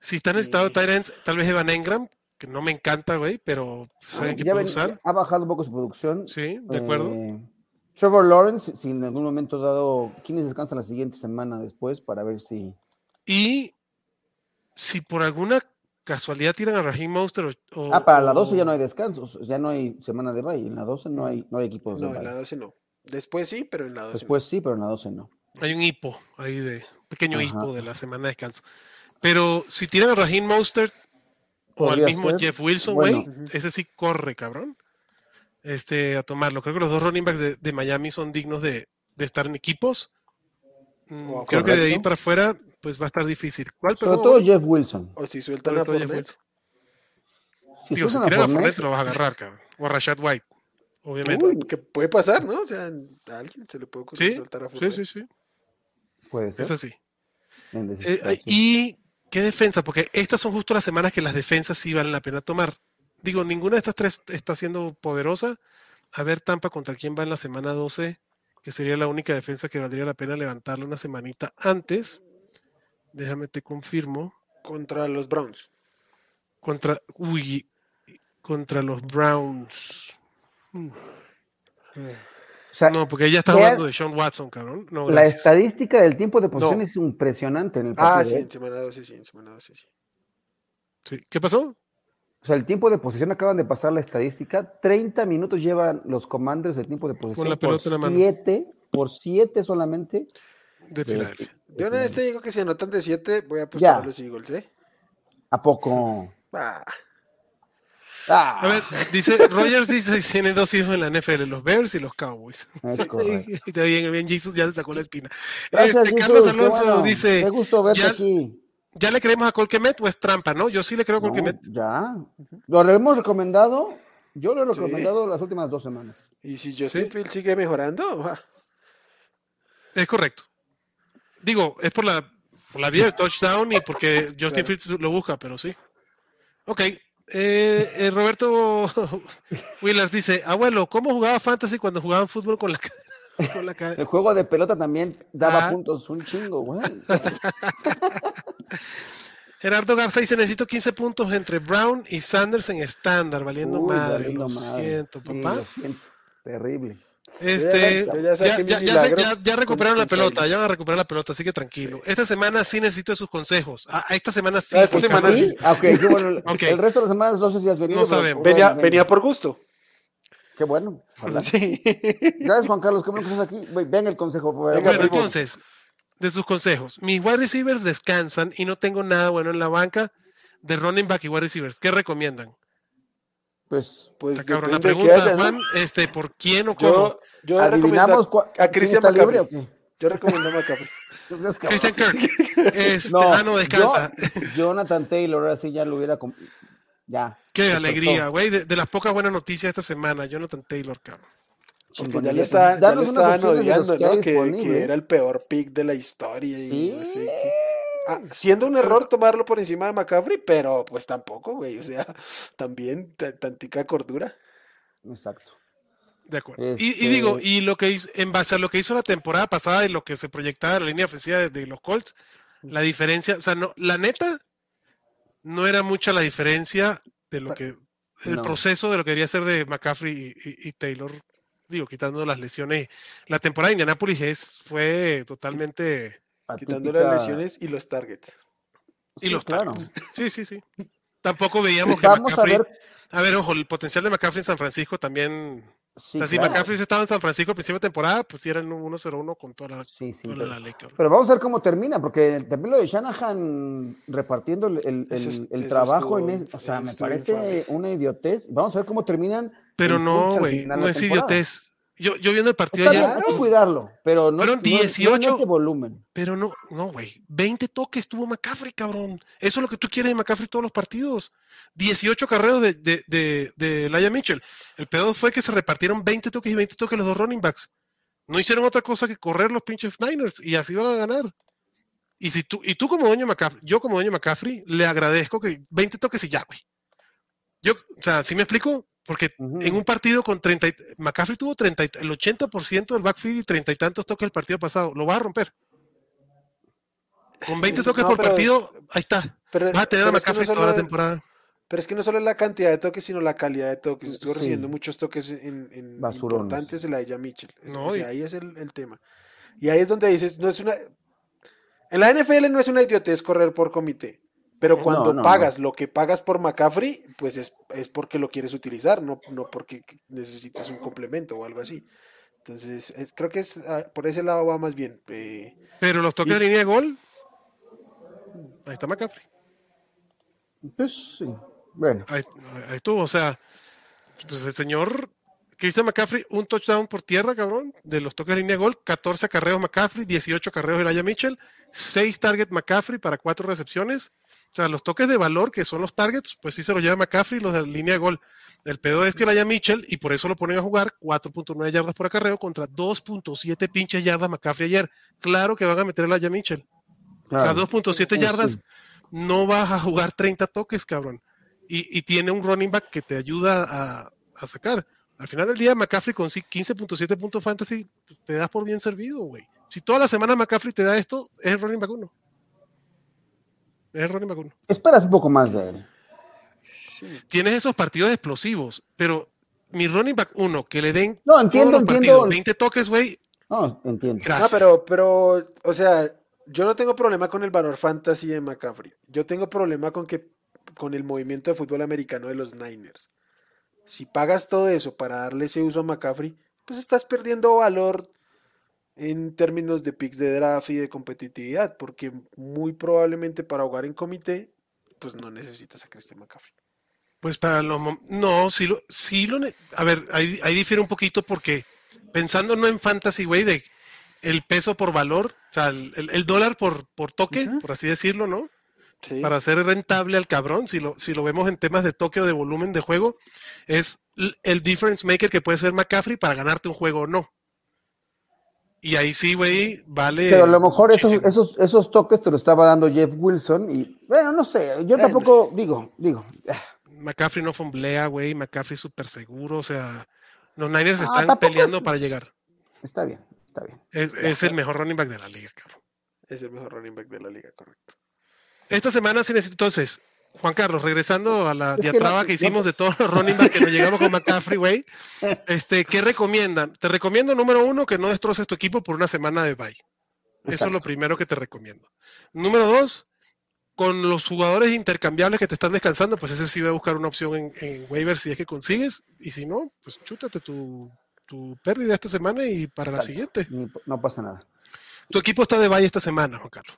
Speaker 2: Si está necesitado sí. Tyrants, tal vez Evan Engram, que no me encanta, güey, pero saben que puede usar.
Speaker 3: Ha bajado un poco su producción.
Speaker 2: Sí, de acuerdo.
Speaker 3: Eh, Trevor Lawrence, si en algún momento dado, ¿quiénes descansan la siguiente semana después para ver si.
Speaker 2: Y si por alguna casualidad tiran a Raheem Monster o,
Speaker 3: Ah, para la 12 ya no hay descansos, ya no hay semana de bye. En la 12 no hay, no hay equipos
Speaker 4: no, en la 12 no. Después sí, pero en la 12
Speaker 3: Después sí, pero en la 12 no.
Speaker 2: Hay un hipo ahí de pequeño hipo de la semana de descanso. Pero si tiran a Raheem Mostert o al mismo Jeff Wilson, güey, ese sí corre, cabrón. Este, a tomarlo. Creo que los dos running backs de, Miami son dignos de, estar en equipos. Mm, creo que de ahí para afuera, pues va a estar difícil.
Speaker 3: ¿Cuál, Sobre todo Jeff Wilson.
Speaker 4: O si sueltan a Fournette.
Speaker 2: Si, Digo, si tiran a Fournette, lo vas a agarrar, cabrón. O a Rashad White, obviamente.
Speaker 4: Uy, que puede pasar, ¿no? O sea, a alguien se le puede
Speaker 2: ¿Sí?
Speaker 4: soltar a
Speaker 2: Fournette. Sí, sí, sí.
Speaker 3: Puede ser.
Speaker 2: Es así. Eh, y qué defensa, porque estas son justo las semanas que las defensas sí valen la pena tomar. Digo, ninguna de estas tres está siendo poderosa. A ver, Tampa contra quién va en la semana 12 que sería la única defensa que valdría la pena levantarla una semanita antes. Déjame te confirmo.
Speaker 4: Contra los Browns.
Speaker 2: Contra, uy, contra los Browns. No, porque ella está hablando de Sean Watson, cabrón.
Speaker 3: la estadística del tiempo de posición es impresionante en el
Speaker 4: partido. Ah, sí, ¿eh? en semana 12, sí, en semana 12, sí.
Speaker 2: sí. ¿Qué pasó?
Speaker 3: O sea, el tiempo de posición acaban de pasar la estadística. 30 minutos llevan los commanders de tiempo de posición.
Speaker 2: Con la pelota
Speaker 3: por
Speaker 2: en la mano.
Speaker 3: Siete, por 7 solamente.
Speaker 2: De Filadelfia.
Speaker 4: Yo una vez te digo que si anotan de 7, voy a apostar a los Eagles, ¿eh?
Speaker 3: ¿A poco?
Speaker 4: Ah.
Speaker 2: Ah. A ver, dice, Rogers dice tiene dos hijos en la NFL, los Bears y los Cowboys. y está bien, bien, Jesus ya se sacó la espina. este, Carlos Alonso dice.
Speaker 3: Me gustó verte aquí.
Speaker 2: ¿Ya le creemos a Colquemet o es trampa, no? Yo sí le creo a Colquemet.
Speaker 3: ya. Lo hemos recomendado. Yo lo he recomendado las últimas dos semanas.
Speaker 4: ¿Y si Justin Fields sigue mejorando?
Speaker 2: Es correcto. Digo, es por la, por la vía del touchdown y porque [LAUGHS] Justin Fields lo busca, pero sí. Ok. Eh, eh, Roberto [LAUGHS] Willers dice, abuelo, ¿cómo jugaba Fantasy cuando jugaban fútbol con la [LAUGHS]
Speaker 3: El juego de pelota también daba ah. puntos un chingo, güey. [LAUGHS]
Speaker 2: Gerardo Garza dice: Necesito 15 puntos entre Brown y Sanders en estándar, valiendo madre. Lo siento, papá.
Speaker 3: Terrible.
Speaker 2: Este, ya, recuperaron la pelota, ya van a recuperar la pelota, así que tranquilo. Esta semana sí necesito sus consejos. Ah, esta semana sí.
Speaker 4: Ah, esta semana sí. [LAUGHS]
Speaker 3: El resto de las semanas no sé si has venido.
Speaker 2: No sabemos.
Speaker 4: Venía, venía por gusto.
Speaker 3: Qué bueno.
Speaker 4: Sí. [LAUGHS]
Speaker 3: Gracias, Juan Carlos. Qué bueno que estás aquí. Ven el consejo.
Speaker 2: bueno, entonces, de sus consejos. Mis wide receivers descansan y no tengo nada bueno en la banca de running back y wide receivers. ¿Qué recomiendan?
Speaker 3: Pues, pues
Speaker 2: cabrón, la pregunta, Juan, este, ¿por quién o cómo?
Speaker 3: Yo, adivinamos a Cristian
Speaker 4: libre o qué? Yo recomiendo a McCaffrey. [LAUGHS]
Speaker 2: Christian Kirk. [LAUGHS] Este, no, ah, no, descansa.
Speaker 3: Jonathan Taylor, así ya lo hubiera. Ya.
Speaker 2: Qué alegría, güey. De, las pocas buenas noticias esta semana, Jonathan Taylor, cabrón.
Speaker 4: Porque ya le, estaban, odiando, ¿no? Que, era el peor pick de la historia.
Speaker 3: Sí.
Speaker 4: Ah, siendo un error tomarlo por encima de McCaffrey, pero pues tampoco, güey. O sea, [LAUGHS] también tantica cordura.
Speaker 3: Exacto.
Speaker 2: De acuerdo. Y, este digo, y lo que hizo, en base a lo que hizo la temporada pasada y lo que se proyectaba en la línea ofensiva de los Colts, la diferencia, o sea, no, la neta, no era mucha la diferencia de lo que el proceso de lo que quería ser de McCaffrey y, Taylor, digo, quitando las lesiones. La temporada de Indianapolis es, fue totalmente.
Speaker 4: Quitando las lesiones y los targets.
Speaker 2: Y los targets. Sí, sí, sí. Tampoco veíamos que McCaffrey. A ver, a ver, ojo, el potencial de McCaffrey en San Francisco también Sí, o sea, si McCaffrey estaba en San Francisco a principio de temporada, pues eran 1-0-1 con toda la,
Speaker 3: sí, sí, pero, ley. Pero vamos a ver cómo termina, porque también lo de Shanahan repartiendo el, el, el, trabajo, en o sea, me parece una idiotez. Vamos a ver cómo terminan.
Speaker 2: Pero no, güey, no es idiotez. Yo, yo viendo el partido
Speaker 3: que cuidarlo, pero no,
Speaker 2: Fueron 18.
Speaker 3: No, volumen.
Speaker 2: Pero no, no, güey. 20 toques tuvo McCaffrey, cabrón. Eso es lo que tú quieres de McCaffrey todos los partidos. 18 carreros de, de, de, de Laia Mitchell. El pedo fue que se repartieron 20 toques y 20 toques los dos running backs. No hicieron otra cosa que correr los pinches Niners y así van a ganar. Y si tú, y tú como dueño McCaffrey, yo como dueño McCaffrey, le agradezco que 20 toques y ya, güey. Yo, o sea, si me explico, porque en un partido con 30, McCaffrey tuvo 30, el 80% del backfield y 30 y tantos toques el partido pasado. Lo va a romper. Con 20 toques por partido, ahí está. Pero, va a tener a McCaffrey toda la temporada.
Speaker 4: Pero es que no solo es la cantidad de toques, sino la calidad de toques. Estuvo recibiendo muchos toques en, en importantes de la de Mitchell. o sea, ahí es el, el, tema. Y ahí es donde dices, no es una. En la NFL no es una idiotez correr por comité. Pero cuando pagas lo que pagas por McCaffrey, pues es, porque lo quieres utilizar, no, no porque necesitas un complemento o algo así. Entonces, creo que es ah, por ese lado va más bien. Eh,
Speaker 2: Pero los toques de línea de gol, ahí está McCaffrey.
Speaker 3: Pues sí, bueno.
Speaker 2: Ahí, estuvo, o sea, pues el señor Christian McCaffrey, un touchdown por tierra, cabrón, de los toques de línea de gol, 14 carreos McCaffrey, 18 carreos Elijah Mitchell, 6 targets McCaffrey para 4 recepciones. O sea, los toques de valor, que son los targets, pues sí se los lleva McCaffrey, los de línea de gol. El pedo es que Elijah Mitchell, y por eso lo ponen a jugar, 4.9 yardas por acarreo contra 2.7 pinches yardas McCaffrey ayer. Claro que van a meter a Elijah Mitchell. O sea, 2.7 yardas, no vas a jugar 30 toques, cabrón. Y, tiene un running back que te ayuda a, a sacar. Al final del día, McCaffrey con 15.7 puntos fantasy, pues, te das por bien servido, güey. Si toda la semana McCaffrey te da esto, es el running back uno. Es el running back uno.
Speaker 3: Esperas un poco más de él.
Speaker 2: Tienes esos partidos explosivos, pero mi running back uno, que le den
Speaker 3: no, entiendo, todos los entiendo.
Speaker 2: 20 toques, güey.
Speaker 3: No, entiendo.
Speaker 4: Gracias. No, pero, pero, o sea, yo no tengo problema con el valor fantasy de McCaffrey. Yo tengo problema con que con el movimiento de fútbol americano de los Niners si pagas todo eso para darle ese uso a McCaffrey, pues estás perdiendo valor en términos de picks de draft y de competitividad, porque muy probablemente para jugar en comité, pues no necesitas a Christian McCaffrey.
Speaker 2: Pues para lo no, sí lo, sí lo a ver, ahí, difiere un poquito porque pensando no en fantasy, güey, de el peso por valor, o sea, el, dólar por, por toque, por así decirlo, ¿no? para hacer rentable al cabrón, si lo, si lo vemos en temas de toque o de volumen de juego, es el difference maker que puede ser McCaffrey para ganarte un juego o no. Y ahí sí, güey, vale.
Speaker 3: Pero a lo mejor esos, esos, esos, toques te lo estaba dando Jeff Wilson y, bueno, no sé, yo tampoco, digo, digo.
Speaker 2: McCaffrey no fomblea, güey, McCaffrey súper seguro, o sea, los Niners ah, están peleando para llegar.
Speaker 3: Está bien, está bien.
Speaker 2: Es, es el mejor running back de la liga, cabrón.
Speaker 4: Es el mejor running back de la liga, correcto.
Speaker 2: Esta semana sí necesito, entonces, Juan Carlos, regresando a la diatraba que, hicimos de todos los running que nos llegamos con McCaffrey, güey, [LAUGHS] este, ¿qué recomiendan? Te recomiendo, número uno, que no destroces tu equipo por una semana de bye. Eso es lo primero que te recomiendo. Número dos, con los jugadores intercambiables que te están descansando, pues ese sí va a buscar una opción en, en waiver si es que consigues, y si no, pues chútate tu, tu pérdida esta semana y para la siguiente.
Speaker 3: No pasa nada.
Speaker 2: Tu equipo está de bye esta semana, Juan Carlos.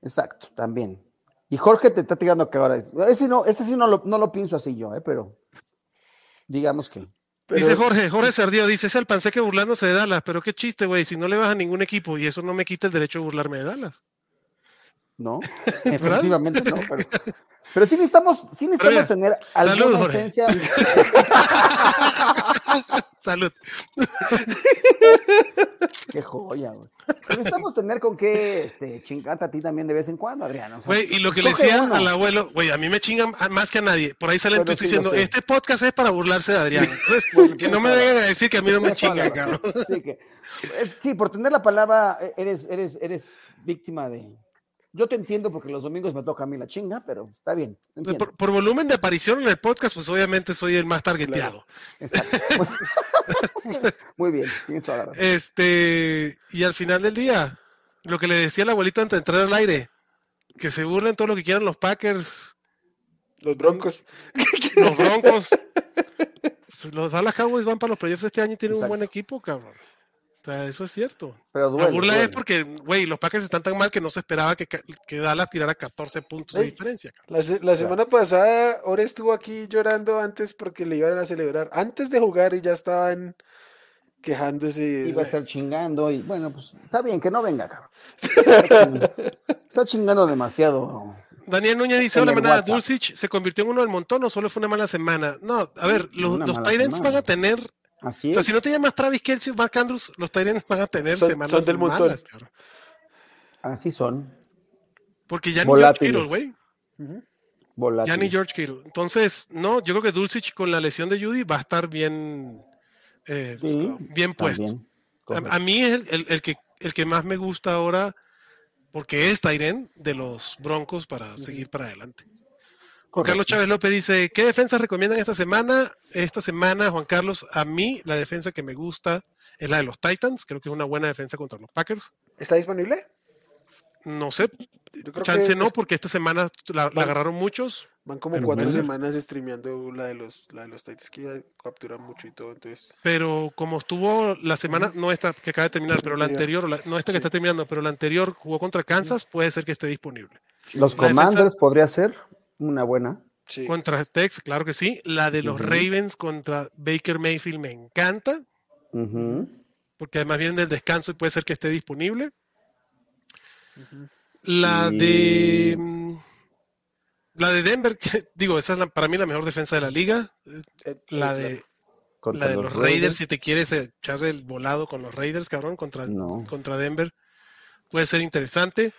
Speaker 3: Exacto, también. Y Jorge te está tirando que ahora. Ese no, ese sí no lo, no lo pienso así yo, ¿eh? pero digamos que.
Speaker 2: Dice Jorge, Jorge Sardío, dice, es el panseque burlándose de Dallas, pero qué chiste, güey, si no le vas a ningún equipo y eso no me quita el derecho de burlarme de Dallas.
Speaker 3: No, [LAUGHS] efectivamente no, pero, [LAUGHS] pero sí necesitamos, sí necesitamos tener alguna [LAUGHS] Salud,
Speaker 2: Salud.
Speaker 3: Qué joya, güey. Necesitamos tener con qué este, chingarte a ti también de vez en cuando, Adrián.
Speaker 2: güey, y lo que le decía al abuelo, güey, a mí me chingan más que a nadie. Por ahí salen tweets diciendo, este podcast es para burlarse de Adrián. Entonces, que no me vengan a decir que a mí no me chingan, cabrón.
Speaker 3: Sí, que, eh, sí, por tener la palabra, eh, eres, eres, eres víctima de, yo te entiendo porque los domingos me toca a mí la chinga, pero está bien.
Speaker 2: Por, volumen de aparición en el podcast, pues obviamente soy el más targeteado. [LAUGHS]
Speaker 3: Muy bien,
Speaker 2: Este, y al final del día, lo que le decía el abuelito antes de entrar al aire, que se burlen todo lo que quieran los Packers.
Speaker 4: Los Broncos.
Speaker 2: Los Broncos. los Dallas Cowboys van para los playoffs este año y tienen un buen equipo, cabrón. O sea, eso es cierto.
Speaker 3: Pero
Speaker 2: la burla es porque, güey, los Packers están tan mal que no se esperaba que, que Dallas tirara 14 puntos de diferencia.
Speaker 4: La, la, semana pasada, Ore estuvo aquí llorando antes porque le iban a celebrar. Antes de jugar y ya estaban quejándose.
Speaker 3: Iba a estar chingando y bueno, pues está bien que no venga, cabrón. [LAUGHS] Está chingando demasiado.
Speaker 2: Daniel Núñez dice, hola manada, Dulcich se convirtió en uno del montón o solo fue una mala semana. No, a ver, los, los Tyrants van a tener
Speaker 3: Así
Speaker 2: o sea, si no te llamas Travis Kelsey o Mark Andrews, los Tyrants van a tener semanas
Speaker 4: son del montón.
Speaker 3: Así son.
Speaker 2: Porque ya ni George Kittle, güey.
Speaker 3: Ya
Speaker 2: ni George Kittle. Entonces, no, yo creo que Dulcich con la lesión de Judy va a estar bien, eh, bien puesto. A, mí es el, el, que, el que más me gusta ahora porque es Tyren de los Broncos para seguir para adelante. Juan Carlos Chávez López dice, ¿qué defensas recomiendan esta semana? Esta semana, Juan Carlos, a mí la defensa que me gusta es la de los Titans. Creo que es una buena defensa contra los Packers.
Speaker 4: ¿Está disponible?
Speaker 2: No sé. Chance no, porque esta semana la, agarraron muchos.
Speaker 4: Van como cuatro semanas streameando la de los, la de los Titans que ya capturan mucho y todo. Entonces.
Speaker 2: Pero como estuvo la semana, no esta que acaba de terminar, pero la anterior, no esta que está terminando, pero la anterior jugó contra Kansas, puede ser que esté disponible.
Speaker 3: Los Commanders podría ser una buena.
Speaker 2: contra Tex, claro que sí. La de los Ravens contra Baker Mayfield me encanta. Porque además vienen del descanso y puede ser que esté disponible. La de. Mm, la de Denver, [LAUGHS] digo, esa es para mí la mejor defensa de la liga. Eh, la de, la de los, Raiders, si te quieres echar el volado con los Raiders, cabrón, contra, contra Denver, puede ser interesante.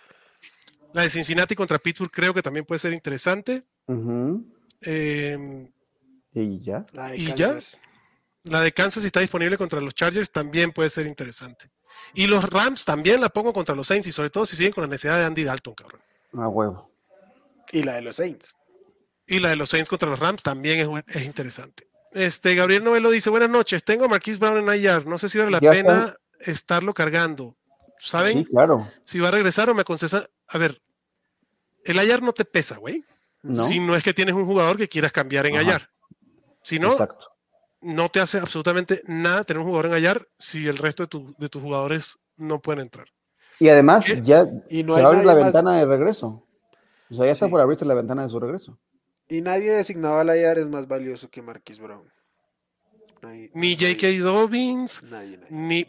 Speaker 2: La de Cincinnati contra Pittsburgh creo que también puede ser interesante. Em,
Speaker 3: y ya.
Speaker 2: La de y ya. La de Kansas si está disponible contra los Chargers también puede ser interesante. Y los Rams también la pongo contra los Saints y sobre todo si siguen con la necesidad de Andy Dalton, cabrón.
Speaker 3: A huevo.
Speaker 4: Y la de los Saints.
Speaker 2: Y la de los Saints contra los Rams también es, interesante. Este, Gabriel Novelo dice, buenas noches, tengo a Marquise Brown en IR, no sé si vale la pena estarlo cargando. ¿Saben?
Speaker 3: Sí, claro.
Speaker 2: Si va a regresar o me aconseja, a ver, el IR no te pesa, güey. Si no es que tienes un jugador que quieras cambiar en IR. Si no, no te hace absolutamente nada tener un jugador en IR si el resto de, tus jugadores no pueden entrar.
Speaker 3: Y además, ya y no se abre la ventana de regreso. O sea, ya está por abrirse la ventana de su regreso.
Speaker 4: Y nadie designado al IR es más valioso que Marquis Brown.
Speaker 2: Ni J.K. Dobbins, ni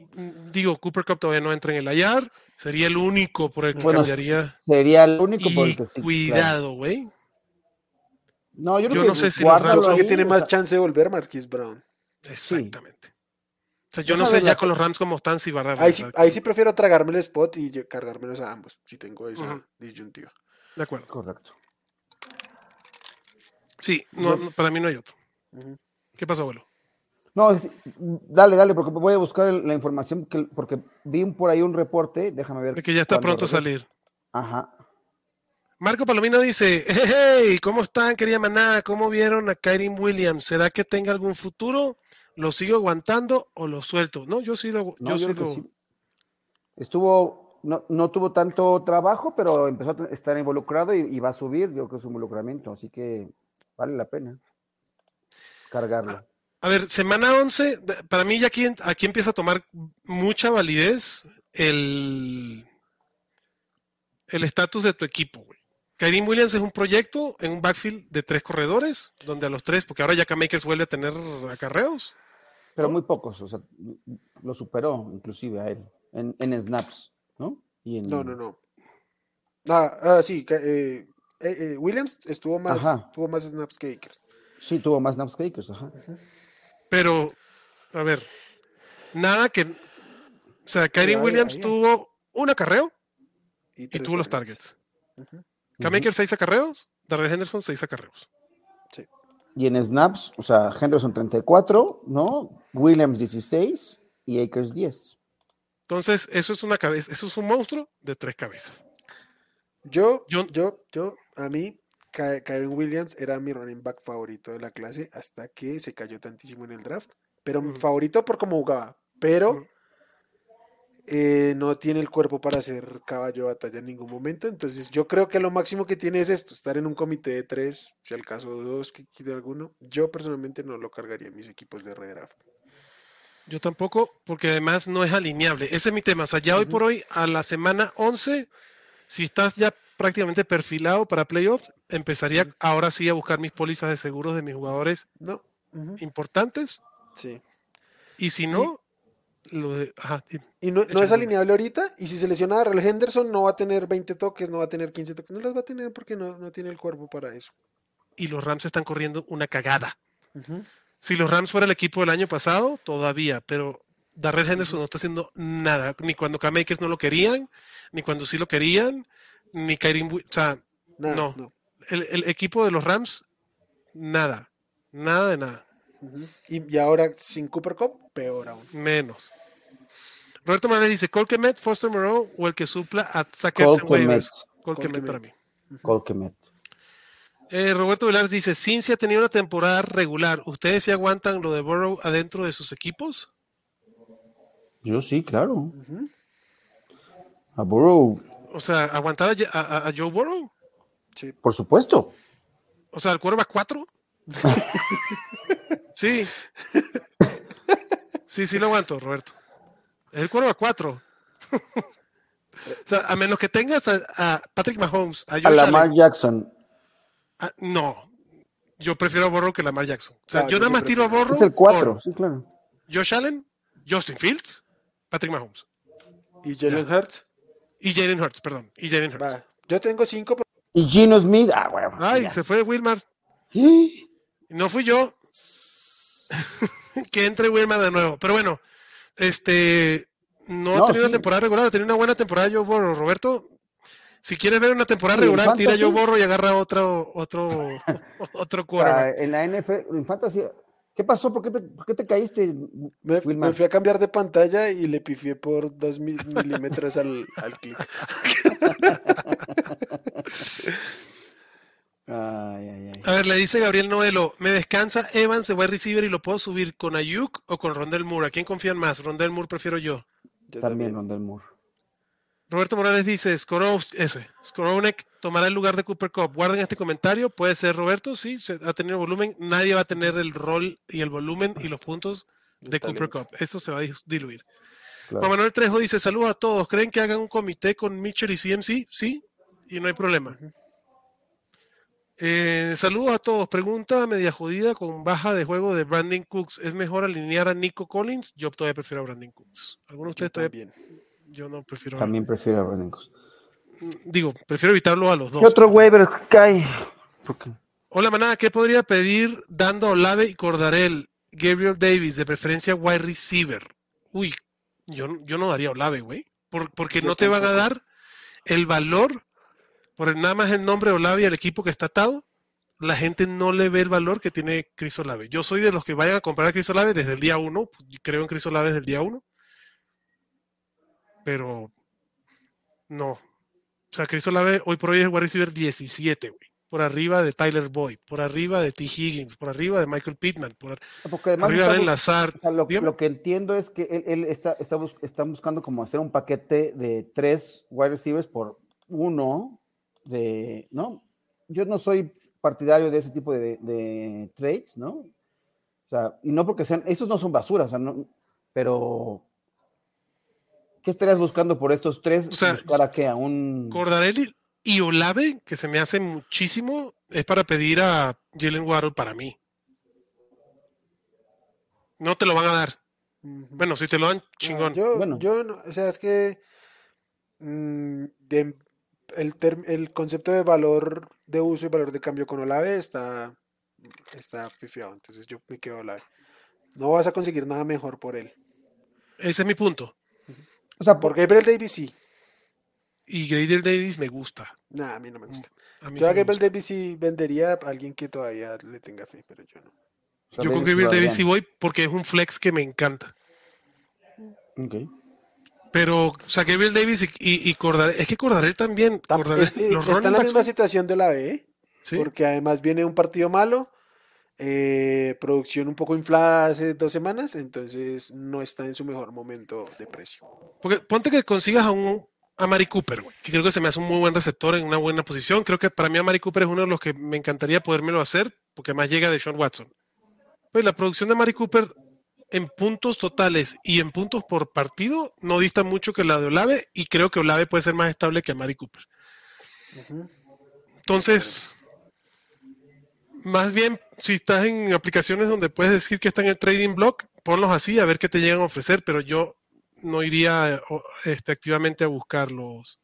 Speaker 2: digo, Cooper Cup todavía no entra en el IR. Sería el único por el que cambiaría.
Speaker 3: Sería el único por el que sí.
Speaker 2: Cuidado, güey.
Speaker 3: No, yo,
Speaker 2: no sé si
Speaker 4: los que tiene más chance de volver Marquis Brown.
Speaker 2: Exactamente. O sea, yo no sé ya con los Rams cómo están si va
Speaker 4: a ahí sí, ahí sí prefiero tragarme el spot y cargármelos a ambos, si tengo esa disyuntiva.
Speaker 2: De acuerdo.
Speaker 3: Correcto.
Speaker 2: Sí, no, para mí no hay otro. ¿Qué pasa, abuelo?
Speaker 3: No, dale, dale, porque voy a buscar la información, porque vi por ahí un reporte, déjame ver.
Speaker 2: De que ya está pronto a salir.
Speaker 3: Ajá.
Speaker 2: Marco Palomino dice, hey, ¿cómo están, querida manada? ¿Cómo vieron a Kyrie Williams? ¿Será que tenga algún futuro? ¿Lo sigo aguantando o lo suelto? No, yo sí lo... yo, sí
Speaker 3: Estuvo, no, no, tuvo tanto trabajo, pero empezó a estar involucrado y, va a subir, yo creo, su involucramiento, así que vale la pena cargarlo.
Speaker 2: A, ver, semana 11, para mí ya aquí, aquí empieza a tomar mucha validez el el estatus de tu equipo, güey. Karim Williams es un proyecto en un backfield de tres corredores, donde a los tres, porque ahora ya Makers vuelve a tener acarreos.
Speaker 3: Pero muy pocos, o sea, lo superó inclusive a él en, snaps, ¿no?
Speaker 4: No, no, no. Ah, ah sí, eh, eh, eh, Williams estuvo más, tuvo más snaps que Akers.
Speaker 3: Sí, tuvo más snaps que Akers, ajá.
Speaker 2: Pero, a ver, nada que. O sea, Kyrie Williams tuvo un acarreo y, tuvo los targets. K-Maker 6 acarreos, Darrell Henderson 6 acarreos.
Speaker 3: Sí. Y en snaps, o sea, Henderson 34, ¿no? Williams 16 y Akers 10.
Speaker 2: Entonces, eso es una cabeza, eso es un monstruo de tres cabezas.
Speaker 4: Yo, yo, yo, yo, a mí, Karen Williams era mi running back favorito de la clase hasta que se cayó tantísimo en el draft. Pero mi favorito por cómo jugaba. Pero eh, no tiene el cuerpo para ser caballo de batalla en ningún momento. Entonces, yo creo que lo máximo que tiene es esto: estar en un comité de tres, si al caso de dos, que quede alguno. Yo personalmente no lo cargaría en mis equipos de redraft.
Speaker 2: Yo tampoco, porque además no es alineable. Ese es mi tema. O sea, ya hoy por hoy, a la semana 11, si estás ya prácticamente perfilado para playoffs, empezaría ahora sí a buscar mis pólizas de seguros de mis jugadores no. importantes.
Speaker 4: Sí.
Speaker 2: Y si no,
Speaker 4: y no, es alineable ahorita. Y si se lesiona a Real Henderson, no va a tener 20 toques, no va a tener 15 toques. No los va a tener porque no, no tiene el cuerpo para eso.
Speaker 2: Y los Rams están corriendo una cagada. Si los Rams fuera el equipo del año pasado, todavía, pero Darrell Henderson no está haciendo nada. Ni cuando K-Makers no lo querían, ni cuando sí lo querían, ni Kyrie. O sea, no. El, el, equipo de los Rams, nada. Nada de nada.
Speaker 4: y, ahora sin Cooper Cup, peor aún.
Speaker 2: Menos. Roberto Morales dice, Colquemet, Foster Moreau o el que supla a en waivers. Colquemet para mí.
Speaker 3: Colquemet.
Speaker 2: Eh, Roberto Vilar dice, Cincia ha tenido una temporada regular. ¿Ustedes sí aguantan lo de Burrow adentro de sus equipos?
Speaker 3: Yo sí, claro. A Burrow.
Speaker 2: O sea, ¿aguantar a, Joe Burrow?
Speaker 3: Sí. Por supuesto.
Speaker 2: O sea, ¿el cuervo a cuatro? [LAUGHS] sí. Sí, sí lo aguanto, Roberto. Es el cuervo a cuatro. [LAUGHS] a menos que tengas a, Patrick Mahomes,
Speaker 3: a, Lamar Jackson.
Speaker 2: Ah, no. yo prefiero a Borrow que Lamar Jackson. O sea, yo nada más tiro a Borrow.
Speaker 3: Es el 4, sí, claro.
Speaker 2: Josh Allen, Justin Fields, Patrick Mahomes.
Speaker 4: ¿Y Jalen Hurts?
Speaker 2: Y Jalen Hurts, perdón. Y Jalen Hurts.
Speaker 4: Yo tengo cinco.
Speaker 3: Y Gino Smith, ah, bueno.
Speaker 2: Ay, se fue Wilmar. [GASPS] No fui yo. [LAUGHS] que entre Wilmar de nuevo. Pero bueno, este no, ha tenido una temporada regular, ha tenido una buena temporada yo borro. Roberto, si quieres ver una temporada regular, tira yo borro y agarra otro otro [LAUGHS] otro
Speaker 3: ah, en la NFL, en Fantasy, ¿qué pasó? ¿Por qué te, por qué te caíste?
Speaker 4: Me, fui a cambiar de pantalla y le pifié por dos milímetros al, al clic. [LAUGHS]
Speaker 2: A ver, le dice Gabriel Noelo, me descansa Evans de wide receiver y lo puedo subir con Ayuk o con Rondell Moore. ¿A quién confían más? Rondell Moore prefiero yo.
Speaker 3: también, Rondell Moore.
Speaker 2: Roberto Morales dice, ese, Skoronek tomará el lugar de Cooper Cup. Guarden este comentario, puede ser Roberto, sí, ha tenido volumen. Nadie va a tener el rol y el volumen y los puntos de Cooper Cup. Eso se va a diluir. Juan Manuel Trejo dice, saludos a todos. ¿Creen que hagan un comité con Mitchell y CMC? Sí, y no hay problema. Eh, saludos a todos. Pregunta media jodida con baja de juego de Brandon Cooks. ¿Es mejor alinear a Nico Collins? Yo todavía prefiero a Brandon Cooks. ¿Alguno de ustedes todavía? Bien. Yo no prefiero.
Speaker 3: También prefiero a Brandon Cooks.
Speaker 2: Mm, digo, prefiero evitarlo a los dos.
Speaker 3: ¿Qué otro waiver cae?
Speaker 2: Hola, manada. ¿Qué podría pedir dando a Olave y Cordarel? Gabriel Davis, de preferencia wide receiver. Uy, yo, yo no daría Olave, güey. porque no te van a dar el valor por nada más el nombre Olave y el equipo que está atado, la gente no le ve el valor que tiene Chris Olave. Yo soy de los que vayan a comprar a Chris Olave desde el día uno, creo en Chris Olave desde el día uno, pero no. O sea, Chris Olave hoy por hoy es wide receiver 17, güey. Por arriba de Tyler Boyd, por arriba de T. Higgins, por arriba de Michael Pittman, por arriba de Lazar.
Speaker 3: lo, lo, que entiendo es que él, está, está, buscando como hacer un paquete de tres wide receivers por uno de, ¿no? Yo no soy partidario de ese tipo de, trades, ¿no? O sea, y no porque sean, esos no son basuras, o sea, no, pero ¿qué estarías buscando por estos tres?
Speaker 2: O sea,
Speaker 3: ¿Para qué? ¿A un.
Speaker 2: Cordarelli y Olave, que se me hace muchísimo, es para pedir a Jalen Waddle para mí. No te lo van a dar. Bueno, si te lo dan, chingón.
Speaker 4: yo, bueno. yo no, o sea, es que mm, de, el, el, concepto de valor de uso y valor de cambio con Olave está, está pifiado. Entonces yo me quedo Olave. No vas a conseguir nada mejor por él.
Speaker 2: Ese es mi punto.
Speaker 4: O sea, por Gabriel Davis sí.
Speaker 2: Y Gabriel Davis me gusta.
Speaker 4: Nah, a mí no me gusta. A yo a Gabriel Davis sí vendería a alguien que todavía le tenga fe, pero yo no.
Speaker 2: yo con Gabriel Davis sí voy porque es un flex que me encanta.
Speaker 3: Okay.
Speaker 2: Pero, o sea, Gabriel Davis y, y, Cordarel, es que Cordarel también. Cordarel,
Speaker 4: está en la misma situación de la B, porque además viene un partido malo, eh, producción un poco inflada hace dos semanas, entonces no está en su mejor momento de precio.
Speaker 2: Porque ponte que consigas a un a Mari Cooper, que creo que se me hace un muy buen receptor en una buena posición. Creo que para mí a Mari Cooper es uno de los que me encantaría podérmelo hacer, porque más llega de Sean Watson. Pues la producción de Mari Cooper en puntos totales y en puntos por partido no dista mucho que la de Olave y creo que Olave puede ser más estable que Mari Cooper. Entonces, más bien, si estás en aplicaciones donde puedes decir que está en el trading block, ponlos así a ver qué te llegan a ofrecer, pero yo no iría este, activamente a buscarlos.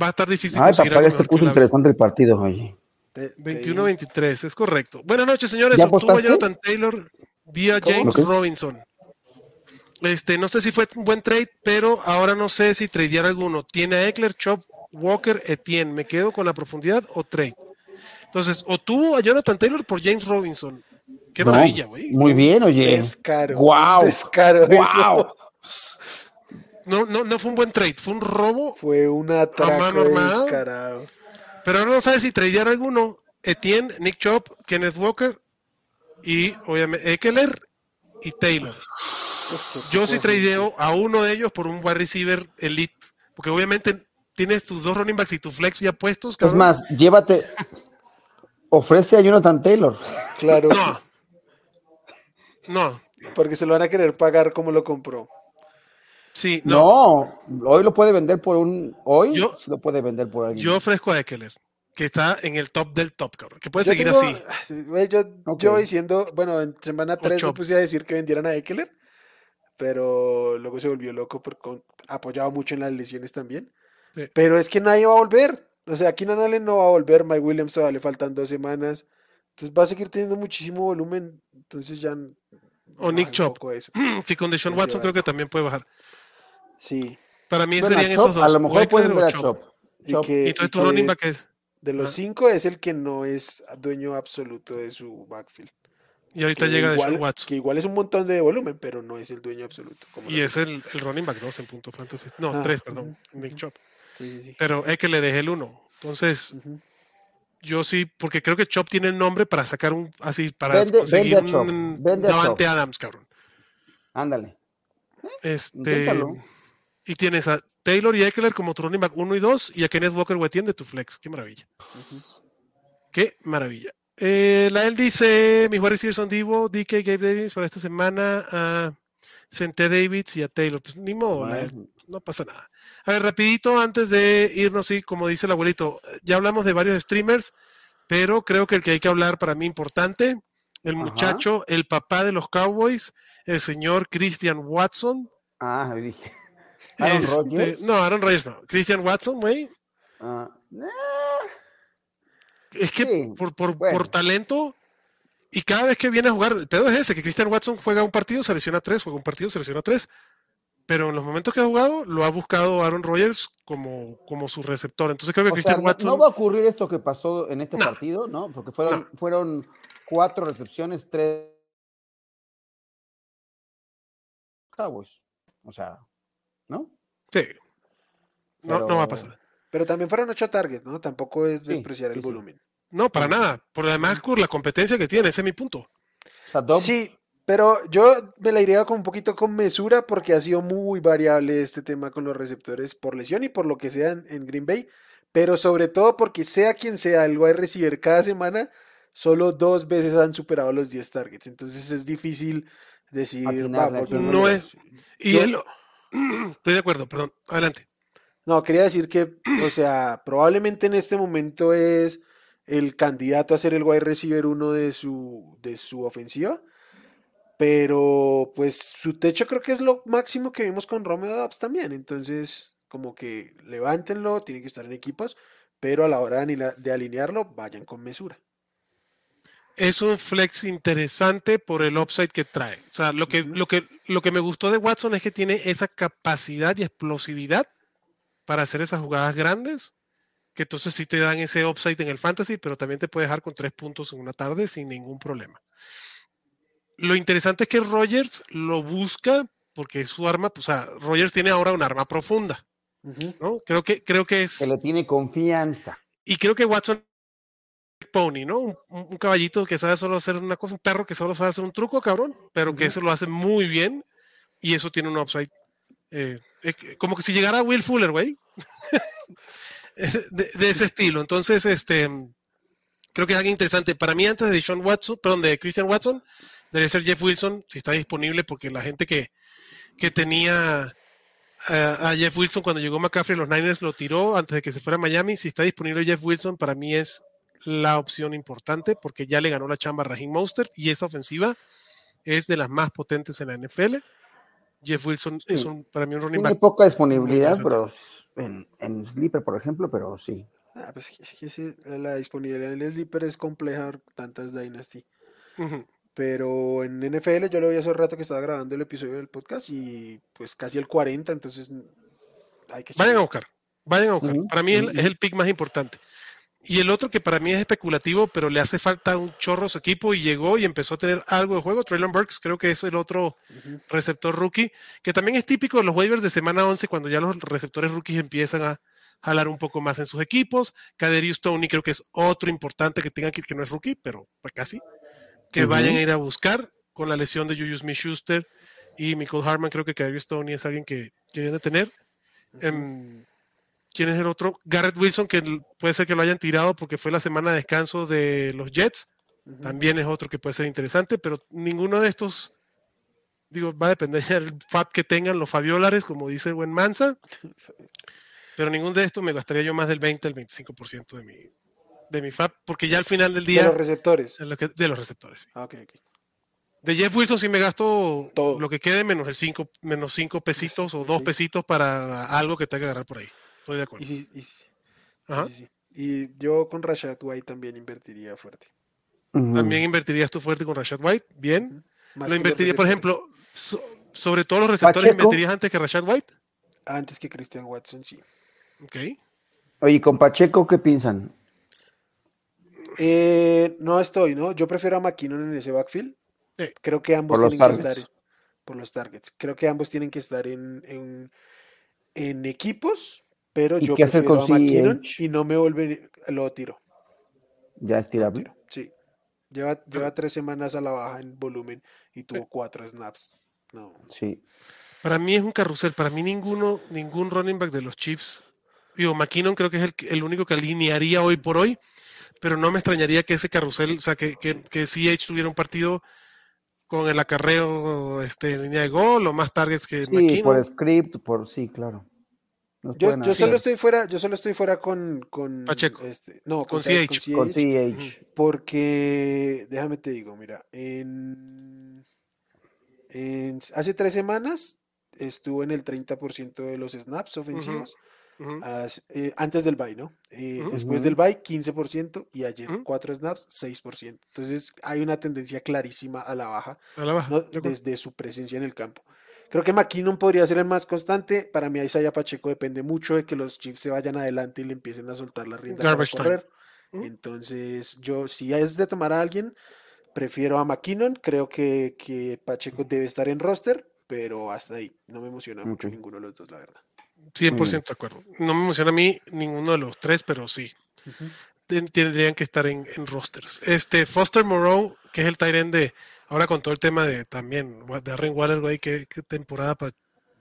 Speaker 2: Va a estar difícil.
Speaker 3: Ay, papá, se puso interesante el partido, oye.
Speaker 2: 21-23, es correcto. Buenas noches, señores. Obtuvo Jonathan Taylor día James Robinson. Este, no sé si fue un buen trade, pero ahora no sé si tradear alguno. Tiene a Eckler, Chop, Walker, Etienne. ¿Me quedo con la profundidad o trade? Entonces, o tuvo a Jonathan Taylor por James Robinson. Qué maravilla, güey.
Speaker 3: Muy bien, oye.
Speaker 4: Descaro.
Speaker 3: Wow.
Speaker 4: Descaro.
Speaker 3: Wow.
Speaker 2: No, no, no fue un buen trade, fue un robo.
Speaker 4: Fue un atraco descarado.
Speaker 2: Pero ahora no sabes si tradear alguno. Etienne, Nick Chop, Kenneth Walker y obviamente Eckler y Taylor. Yo sí tradeo a uno de ellos por un wide receiver elite, porque obviamente tienes tus dos running backs y tu flex ya puestos.
Speaker 3: Es más, llévate, ofrece a Jonathan Taylor. [LAUGHS]
Speaker 4: Claro.
Speaker 2: No. No.
Speaker 4: Porque se lo van a querer pagar como lo compró.
Speaker 2: Sí, no.
Speaker 3: hoy lo puede vender por un. Hoy yo, lo puede vender por alguien.
Speaker 2: Yo ofrezco a Eckler. que está en el top del top, cabrón. Que puede seguir así.
Speaker 4: Yo, yo diciendo, bueno, en semana 3 me puse a decir que vendieran a Eckler, pero luego se volvió loco porque apoyaba mucho en las lesiones también. Pero es que nadie va a volver. O sea, Keenan Allen no va a volver, Mike Williams todavía le faltan dos semanas. Entonces va a seguir teniendo muchísimo volumen. Entonces ya.
Speaker 2: O Nick Chop. Que [CLEARS THROAT] con Deshaun Watson creo que también puede bajar.
Speaker 4: Sí.
Speaker 2: Para mí serían esos dos.
Speaker 3: A lo mejor pueden ver a Chop.
Speaker 2: Y, entonces tu running back es.
Speaker 4: De los cinco es el que no es dueño absoluto de su backfield.
Speaker 2: Y ahorita llega
Speaker 4: igual,
Speaker 2: Watson.
Speaker 4: Que igual es un montón de volumen, pero no es el dueño absoluto.
Speaker 2: y es el, el, running back 2 en punto fantasy. No, 3, perdón. Nick Chop. Sí, sí, Pero es que le dejé el 1. Entonces, yo sí, porque creo que Chop tiene el nombre para sacar un así, para conseguir un Davante Adams, cabrón.
Speaker 3: Ándale.
Speaker 2: Este. Y tienes a Taylor y Eckler como tu running back 1 y 2 y a Kenneth Walker Wetien de tu flex. Qué maravilla. Qué maravilla. Eh, la él dice: Mi Juárez son Divo, DK, Gabe Davis para esta semana a Sente Davids y a Taylor. Pues ni modo, no pasa nada. A ver, rapidito, antes de irnos, sí, como dice el abuelito, ya hablamos de varios streamers, pero creo que el que hay que hablar para mí importante, el muchacho, el papá de los Cowboys, el señor Christian Watson.
Speaker 3: Ah, dije. [LAUGHS]
Speaker 2: Aaron este, No, Aaron Rodgers no. Christian Watson, güey. Ah, es que por, por, por, talento y cada vez que viene a jugar, el pedo es ese, que Christian Watson juega un partido, selecciona tres, juega un partido, selecciona tres pero en los momentos que ha jugado lo ha buscado Aaron Rodgers como, como su receptor. Entonces creo que Christian Watson.
Speaker 3: No va a ocurrir esto que pasó en este partido, ¿no? Porque fueron, fueron cuatro recepciones, tres Cowboys. O sea, ¿no?
Speaker 2: Sí. No, no va a pasar.
Speaker 4: Pero también fueron ocho targets, ¿no? Tampoco es despreciar el volumen.
Speaker 2: No, para nada. Por además, con la competencia que tiene, ese es mi punto.
Speaker 4: sí, pero yo me la iría con un poquito con mesura porque ha sido muy variable este tema con los receptores por lesión y por lo que sea en, Green Bay. Pero sobre todo porque sea quien sea el wide receiver cada semana, solo dos veces han superado los 10 targets. Entonces es difícil decir, vamos,
Speaker 2: no es. Y él, [CLEARS THROAT] estoy de acuerdo, perdón, adelante.
Speaker 4: No, quería decir que, o sea, probablemente en este momento es el candidato a ser el wide receiver uno de su, de su ofensiva pero pues su techo creo que es lo máximo que vimos con Romeo Dobbs también. Entonces, como que levántenlo, tiene que estar en equipos, pero a la hora de alinearlo, vayan con mesura.
Speaker 2: Es un flex interesante por el upside que trae. O sea, lo que, lo que, lo que me gustó de Watson es que tiene esa capacidad y explosividad para hacer esas jugadas grandes, que entonces sí te dan ese upside en el fantasy, pero también te puede dejar con tres puntos en una tarde sin ningún problema lo interesante es que Rogers lo busca porque su arma, pues, o sea, Rogers tiene ahora un arma profunda. ¿no? Creo que, creo que es.
Speaker 3: Que le tiene confianza.
Speaker 2: Y creo que Watson Pony, ¿no? Un, caballito que sabe solo hacer una cosa, un perro que solo sabe hacer un truco, cabrón, pero que eso lo hace muy bien y eso tiene un upside. Eh, como que si llegara Will Fuller, güey. [LAUGHS] de, ese estilo. Entonces, este, creo que es algo interesante. Para mí, antes de Sean Watson, perdón, de Christian Watson, Debería ser Jeff Wilson, si está disponible, porque la gente que, que tenía a, Jeff Wilson cuando llegó McCaffrey, los Niners lo tiró antes de que se fuera a Miami. Si está disponible Jeff Wilson, para mí es la opción importante porque ya le ganó la chamba a Raheem Mostert y esa ofensiva es de las más potentes en la NFL. Jeff Wilson es un, para mí un running
Speaker 3: Tiene poca disponibilidad, pero en, en Sleeper, por ejemplo, pero sí.
Speaker 4: Ah, pues es que la disponibilidad en Sleeper es compleja, tantas Dynasty. Pero en NFL yo lo vi hace rato que estaba grabando el episodio del podcast y pues casi el 40, entonces
Speaker 2: hay que... Vayan a buscar, vayan a buscar. Para mí es el pick más importante. Y el otro que para mí es especulativo, pero le hace falta un chorro a su equipo y llegó y empezó a tener algo de juego. Traylon Burks, creo que es el otro receptor rookie, que también es típico de los waivers de semana 11 cuando ya los receptores rookies empiezan a jalar un poco más en sus equipos. Kaderius Tony creo que es otro importante que tenga aquí, que no es rookie, pero pues casi que vayan a ir a buscar con la lesión de Julius Smith-Schuster y Michael Harman. Creo que Kadarius Stoney es alguien que quieren detener. Em, ¿Quién es el otro? Garrett Wilson, que puede ser que lo hayan tirado porque fue la semana de descanso de los Jets. También es otro que puede ser interesante, pero ninguno de estos, digo, va a depender [LAUGHS] del FAB que tengan los Fabiolares, como dice el buen Mansa. [LAUGHS] Pero ninguno de estos me gastaría yo más del 20 al 25% de mi, de mi FAB, porque ya al final del día.
Speaker 4: De los receptores.
Speaker 2: De los receptores, sí.
Speaker 4: Ah, ok, ok.
Speaker 2: De Jeff Wilson sí me gasto Todo. lo que quede menos el cinco, menos cinco pesitos o dos pesitos para algo que tenga que agarrar por ahí. Estoy de acuerdo.
Speaker 4: Y, y yo con Rashad White también invertiría fuerte.
Speaker 2: También invertirías tú fuerte con Rashad White. Bien. Lo invertiría, por ejemplo, sobre todos los receptores, ¿invertirías antes que Rashad White?
Speaker 4: Antes que Christian Watson, sí.
Speaker 2: Ok.
Speaker 3: Oye, con Pacheco qué piensan?
Speaker 4: Eh, no estoy, ¿no? Yo prefiero a McKinnon en ese backfield. Creo que ambos tienen que estar por los targets. Creo que ambos tienen que estar en, en, equipos, pero yo prefiero a McKinnon y no me vuelve, lo tiro.
Speaker 3: ¿Ya es tirable?
Speaker 4: Sí. Lleva, lleva tres semanas a la baja en volumen y tuvo cuatro snaps. No.
Speaker 3: Sí.
Speaker 2: Para mí es un carrusel. Para mí ninguno, ningún running back de los Chiefs. Digo, McKinnon creo que es el, el único que alinearía hoy por hoy, pero no me extrañaría que ese carrusel, o sea, que, que, que CH tuviera un partido con el acarreo este, en línea de gol o más targets que
Speaker 3: sí, por script, por sí, claro.
Speaker 4: yo, yo solo estoy fuera, yo solo estoy fuera con, con
Speaker 2: Pacheco.
Speaker 4: Este, no,
Speaker 2: con, CH.
Speaker 3: Con CH.
Speaker 4: Porque, déjame te digo, mira, en, en hace tres semanas estuvo en el 30% de los snaps ofensivos. Eh, antes del bye, ¿no? Eh, después del bye, 15% y ayer 4 snaps, 6%. Entonces hay una tendencia clarísima a la baja, desde su presencia en el campo. Creo que McKinnon podría ser el más constante. Para mí, Isaiah Pacheco depende mucho de que los Chiefs se vayan adelante y le empiecen a soltar la rienda para correr. Entonces, yo, si es de tomar a alguien, prefiero a McKinnon. Creo que, que Pacheco debe estar en roster, pero hasta ahí. No me emociona mucho ninguno de los dos, la verdad.
Speaker 2: 100% de acuerdo. No me emociona a mí ninguno de los tres, pero sí. Tendrían que estar en, rosters. Este Foster Moreau, que es el Tyrant de ahora con todo el tema de también Darren Waller, güey, qué, temporada para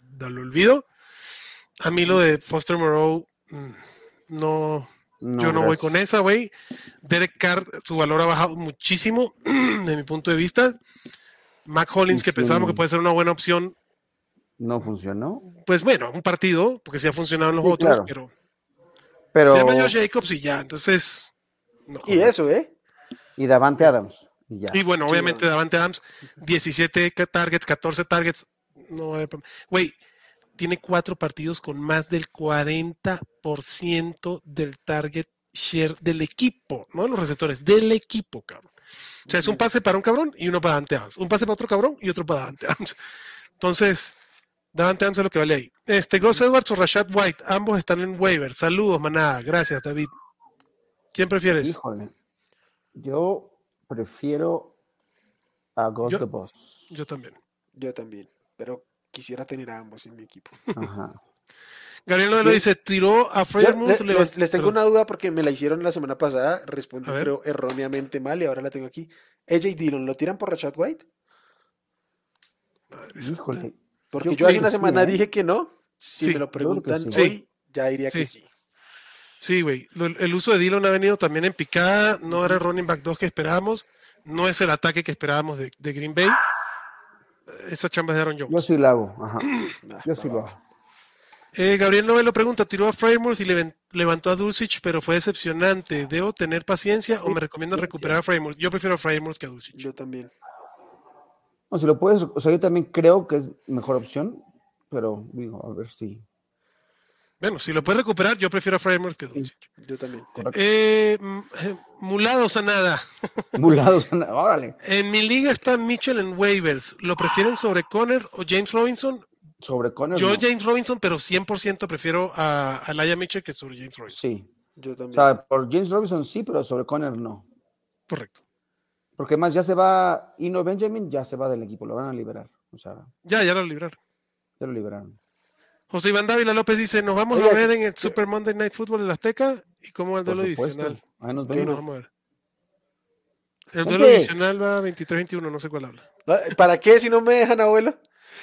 Speaker 2: darlo olvido. A mí lo de Foster Moreau, mm, no, yo no voy con esa, güey. Derek Carr, su valor ha bajado muchísimo, [CLEARS THROAT] de mi punto de vista. Mac Hollins, que pensábamos que puede ser una buena opción,
Speaker 3: no funcionó.
Speaker 2: Pues bueno, un partido, porque sí ha funcionado en los otros, pero.
Speaker 3: pero...
Speaker 2: Se llama Josh Jacobs y ya, entonces.
Speaker 4: y eso, ¿eh?
Speaker 3: Y Davante Adams. Y, ya.
Speaker 2: y bueno, obviamente Davante Adams, 17 targets, 14 targets. No, güey, tiene cuatro partidos con más del 40% del target share del equipo, no de los receptores, del equipo, cabrón. O sea, es un pase para un cabrón y uno para Davante Adams. Un pase para otro cabrón y otro para Davante Adams. Entonces, Davante Adams lo que vale ahí. Este, Gus Edwards o Rashad White, ambos están en waiver. Saludos, manada. Gracias, David. ¿Quién prefieres?
Speaker 3: Híjole. Yo prefiero a Gus the Boss.
Speaker 2: Yo también.
Speaker 4: Yo también. Pero quisiera tener a ambos en mi equipo.
Speaker 3: Ajá. [LAUGHS]
Speaker 2: Gabriel Novelo dice, tiró a Freiermuth.
Speaker 4: Les, les, tengo una duda porque me la hicieron la semana pasada, respondí pero erróneamente mal y ahora la tengo aquí. ¿AJ Dillon lo tiran por Rashad White?
Speaker 3: Híjole.
Speaker 4: Porque yo, hace una semana ¿eh? dije que no. Si me lo preguntan hoy, ya diría que sí.
Speaker 2: Sí, güey. El uso de Dillon ha venido también en picada. No era el running back 2 que esperábamos. No es el ataque que esperábamos de, Green Bay. Esa chamba es de Aaron Jones.
Speaker 3: Yo sí la hago. Ajá. [CLEARS THROAT] Yo sí lo hago.
Speaker 2: Eh, Gabriel Novelo pregunta, tiró a Frameworks y levantó a Dulcich, pero fue decepcionante. ¿Debo tener paciencia o me recomiendo recuperar a Frameworks? Yo prefiero a Frameworks que a Dulcich.
Speaker 4: Yo también.
Speaker 3: No, si lo puedes, o sea, yo también creo que es mejor opción, pero digo, a ver si.
Speaker 2: Bueno, si lo puedes recuperar, yo prefiero a Framework que
Speaker 4: Dulcich. Yo también.
Speaker 2: Eh, eh, mulados a nada. [LAUGHS]
Speaker 3: Mulados a nada, órale.
Speaker 2: En mi liga está Mitchell en waivers. ¿Lo prefieren sobre Conner o James Robinson?
Speaker 3: Sobre Conner.
Speaker 2: Yo James Robinson, pero 100% prefiero a, a Laia Mitchell que sobre James Robinson.
Speaker 3: Sí.
Speaker 4: Yo también.
Speaker 3: O sea, por James Robinson sí, pero sobre Conner no.
Speaker 2: Correcto.
Speaker 3: Porque más ya se va Ino Benjamin, ya se va del equipo, lo van a liberar. O sea,
Speaker 2: ya, ya lo liberaron.
Speaker 3: Ya lo liberaron.
Speaker 2: José Iván Dávila López dice: Nos vamos a ver en el Super Monday Night Football en la Azteca y cómo el duelo divisional.
Speaker 3: Ahí nos vemos.
Speaker 2: vamos a ver. El duelo divisional va 23-21, no sé cuál habla.
Speaker 4: ¿Para qué si no me dejan, abuelo?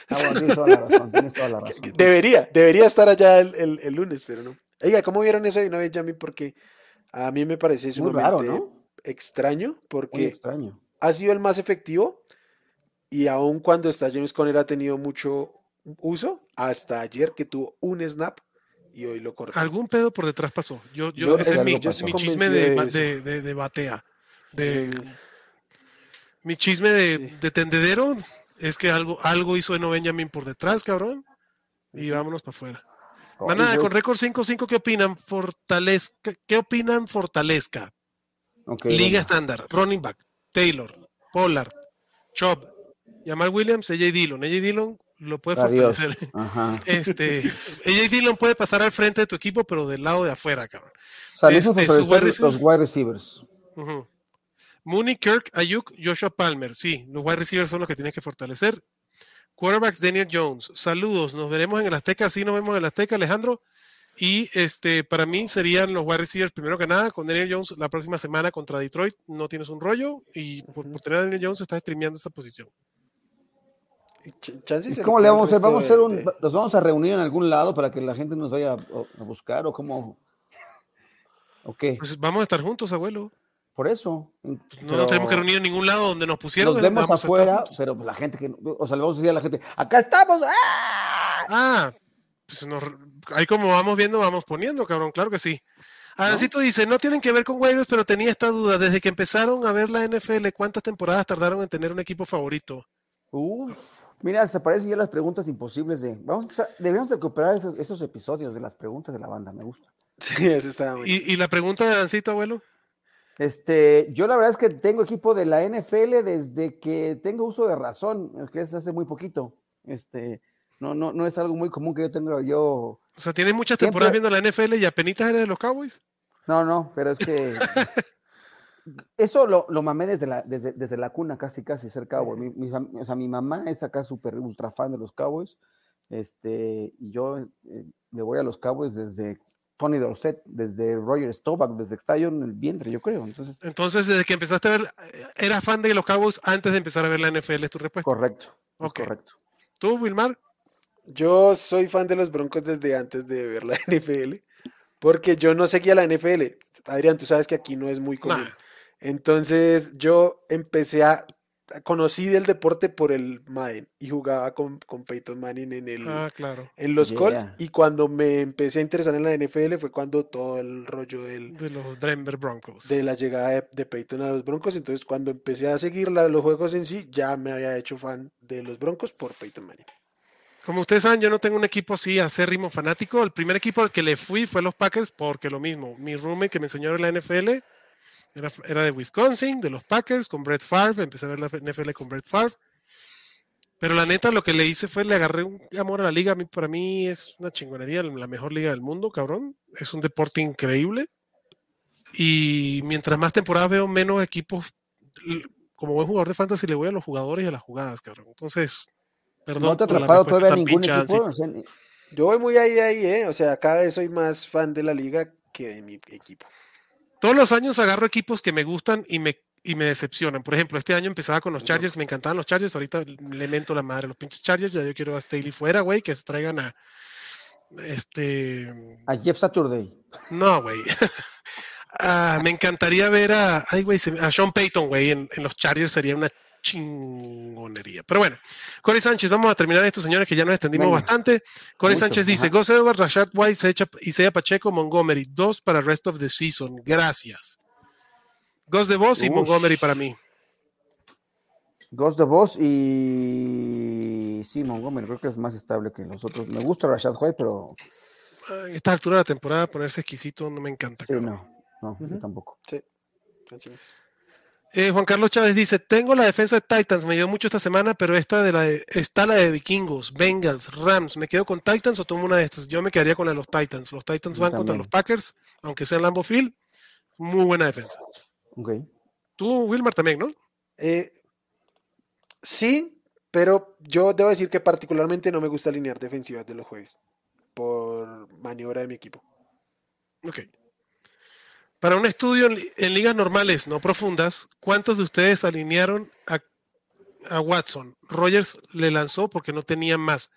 Speaker 3: Ah, tienes toda la razón, tienes toda la [LAUGHS] razón.
Speaker 4: Debería, debería estar allá el, el, lunes, pero no. Oiga, ¿cómo vieron eso de Ino Benjamin? Porque a mí me parece sumamente raro, ¿no? Extraño porque ha sido el más efectivo y aun cuando está James Conner ha tenido mucho uso, hasta ayer que tuvo un snap y hoy lo corté.
Speaker 2: Algún pedo por detrás pasó. Yo, yo, ese es mi, mi chisme de, de, de, de, batea. De, mi chisme de, de, tendedero es que algo, algo hizo Eno Benjamin por detrás, cabrón. Y vámonos para afuera. Manada, con récord 5-5, ¿qué opinan? Fortalezca, ¿Qué opinan Fortalezca? Liga estándar, running back, Taylor, Pollard, Chop, Jamal Williams, AJ Dillon. AJ Dillon lo puede fortalecer. [LAUGHS] Este, AJ Dillon puede pasar al frente de tu equipo, pero del lado de afuera, cabrón.
Speaker 3: O sea, este, los wide receivers.
Speaker 2: Mooney, Kirk, Ayuk, Joshua Palmer. Sí, los wide receivers son los que tienes que fortalecer. Quarterbacks, Daniel Jones. Saludos, nos veremos en el Azteca. Sí, nos vemos en el Azteca, Alejandro. Y este, para mí serían los wide receivers primero que nada, con Daniel Jones la próxima semana contra Detroit. No tienes un rollo y por, tener a Daniel Jones estás streameando esa posición.
Speaker 3: ¿Cómo le vamos a hacer? ¿Vamos a hacer un, ¿Nos vamos a reunir en algún lado para que la gente nos vaya a, buscar o cómo?
Speaker 2: ¿O Pues vamos a estar juntos, abuelo.
Speaker 3: Por eso.
Speaker 2: Pues no nos tenemos que reunir en ningún lado donde nos pusieron.
Speaker 3: Nos vemos afuera, pero la gente que. O sea, le vamos a decir a la gente: ¡Acá estamos! ¡Ah!
Speaker 2: ah pues ahí como vamos viendo, vamos poniendo, cabrón. Claro que sí. Adancito dice: No tienen que ver con waivers, pero tenía esta duda. Desde que empezaron a ver la NFL, ¿cuántas temporadas tardaron en tener un equipo favorito?
Speaker 3: Uf, mira, se parecen ya las preguntas imposibles de. Vamos a empezar, debemos recuperar esos, episodios de las preguntas de la banda, me gusta. [LAUGHS]
Speaker 4: Sí, eso está muy
Speaker 2: ¿Y, ¿Y, la pregunta de Adancito, abuelo?
Speaker 3: Este, yo la verdad es que tengo equipo de la NFL desde que tengo uso de razón, que es hace muy poquito. Este, no, no, no es algo muy común que yo tenga yo.
Speaker 2: O sea, ¿tienes muchas temporadas viendo la NFL y apenas eres de los Cowboys?
Speaker 3: No, no, pero es que [LAUGHS] eso lo, lo, mamé desde la, desde, desde, la cuna, casi, casi ser Cowboy. Mi, o sea, mi mamá es acá súper ultra fan de los Cowboys. Este, y yo eh, le voy a los Cowboys desde Tony Dorset, desde Roger Staubach, desde que yo en el vientre, yo creo. Entonces,
Speaker 2: Entonces, desde que empezaste a ver, ¿era fan de los Cowboys antes de empezar a ver la NFL? ¿Es tu respuesta?
Speaker 3: Correcto. Correcto.
Speaker 2: ¿Tú, Wilmar?
Speaker 4: Yo soy fan de los Broncos desde antes de ver la [LAUGHS] NFL, porque yo no seguía la NFL. Adrián, tú sabes que aquí no es muy común. Entonces, yo empecé a conocí del deporte por el Madden y jugaba con, con Peyton Manning en, el,
Speaker 2: ah, claro.
Speaker 4: en los Colts. Y cuando me empecé a interesar en la NFL fue cuando todo el rollo del,
Speaker 2: de los Denver Broncos.
Speaker 4: De la llegada de, Peyton a los Broncos. Entonces, cuando empecé a seguir los juegos en sí, ya me había hecho fan de los Broncos por Peyton Manning.
Speaker 2: Como ustedes saben, yo no tengo un equipo así acérrimo fanático. El primer equipo al que le fui fue los Packers porque lo mismo. Mi roommate que me enseñó en la NFL era, de Wisconsin, de los Packers, con Brett Favre. Empecé a ver la NFL con Brett Favre. Pero la neta, lo que le hice fue le agarré un amor a la liga. A mí, para mí es una chingonería, la mejor liga del mundo, cabrón. Es un deporte increíble. Y mientras más temporadas veo, menos equipos. Como buen jugador de fantasy, le voy a los jugadores y a las jugadas, cabrón. Entonces, perdón.
Speaker 3: ¿No te ha atrapado todavía ningún equipo?
Speaker 4: Yo voy muy ahí, ahí, ¿eh? O sea, cada vez soy más fan de la liga que de mi equipo.
Speaker 2: Todos los años agarro equipos que me gustan y me, y me decepcionan. Por ejemplo, este año empezaba con los Chargers, me encantaban los Chargers, ahorita le mento la madre a los pinches Chargers, ya yo quiero a Staley fuera, güey, que se traigan a este...
Speaker 3: A Jeff Saturday.
Speaker 2: No, güey. [LAUGHS] Ah, me encantaría ver a, ay, güey, a Sean Payton, güey, en, en, los Chargers sería una chingonería. Pero bueno, Corey Sánchez, vamos a terminar esto, señores, que ya nos extendimos bastante. Corey Sánchez dice: Gus Edwards, Rashad White, Isaiah Pacheco, Montgomery, dos para el rest of the season. Gracias. Gus de Voz y Montgomery para mí.
Speaker 3: Gus de Voz y. Sí, Montgomery creo que es más estable que los otros. Me gusta Rashad White, pero.
Speaker 2: A esta altura de la temporada ponerse exquisito no me encanta.
Speaker 3: Sí, no, no, tampoco.
Speaker 4: Sí.
Speaker 2: Eh, Juan Carlos Chávez dice, tengo la defensa de Titans, me dio mucho esta semana, pero esta de la está la de Vikingos, Bengals, Rams, ¿me quedo con Titans o tomo una de estas? Yo me quedaría con la de los Titans. Los Titans van contra los Packers, aunque sea Lambo Field, muy buena defensa.
Speaker 3: Okay.
Speaker 2: Tú, Wilmar, también, ¿no?
Speaker 4: Eh, sí, pero yo debo decir que particularmente no me gusta alinear defensivas de los jueves por maniobra de mi equipo.
Speaker 2: Ok. Para un estudio en, ligas normales, no profundas, ¿cuántos de ustedes alinearon a, Watson? Rogers le lanzó porque no tenía más.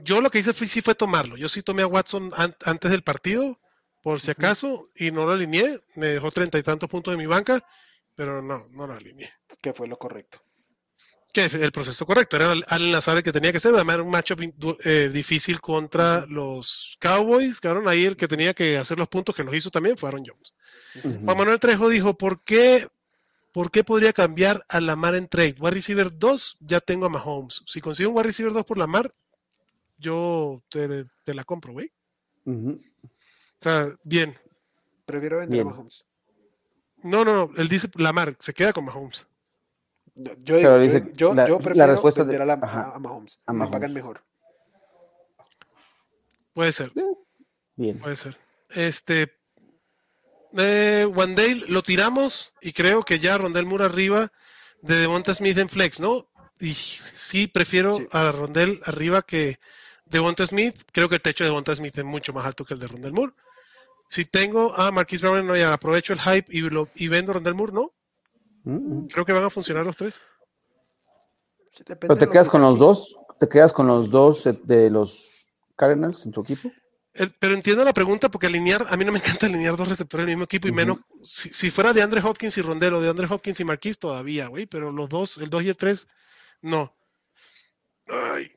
Speaker 2: Yo lo que hice fue, sí fue tomarlo. Yo sí tomé a Watson antes del partido, por si acaso, y no lo alineé. Me dejó treinta y tantos puntos de mi banca, pero no, no lo alineé.
Speaker 4: Que fue lo correcto.
Speaker 2: Que el proceso correcto, era Lazar el que tenía que ser, además era un matchup eh, difícil contra los Cowboys, que ahí el que tenía que hacer los puntos que los hizo también fue Aaron Jones. Juan Manuel Trejo dijo, ¿por qué, ¿por qué podría cambiar a Lamar en trade? Wide receiver 2, ya tengo a Mahomes. Si consigo un wide receiver 2 por Lamar, yo te, la compro, güey. O sea, bien.
Speaker 4: Prefiero vender a Mahomes.
Speaker 2: No, no, no, él dice Lamar, se queda con Mahomes.
Speaker 4: Yo, yo, yo, prefiero respuesta vender a, a, Mahomes. A Me pagan mejor.
Speaker 2: Puede ser. Bien. Puede ser. Este. Eh, Wandale lo tiramos y creo que ya Rondel Moore arriba de Devonta Smith en flex, ¿no? Y sí, prefiero a Rondel arriba que Devonta Smith. Creo que el techo de Devonta Smith es mucho más alto que el de Rondel Moore. Si tengo a Marquis Brown, no, ya aprovecho el hype y, lo, y vendo Rondel Moore, ¿no? Creo que van a funcionar los tres.
Speaker 3: Pero te quedas con los dos, te quedas con los dos de los Cardinals en tu equipo.
Speaker 2: Pero entiendo la pregunta porque alinear, a mí no me [LAUGHS] encanta alinear dos receptores en el mismo equipo y menos, si, fuera de Andre Hopkins y Rondel o de Andre Hopkins y Marquis todavía, güey, pero los dos, el 2 y el 3, no. Ay.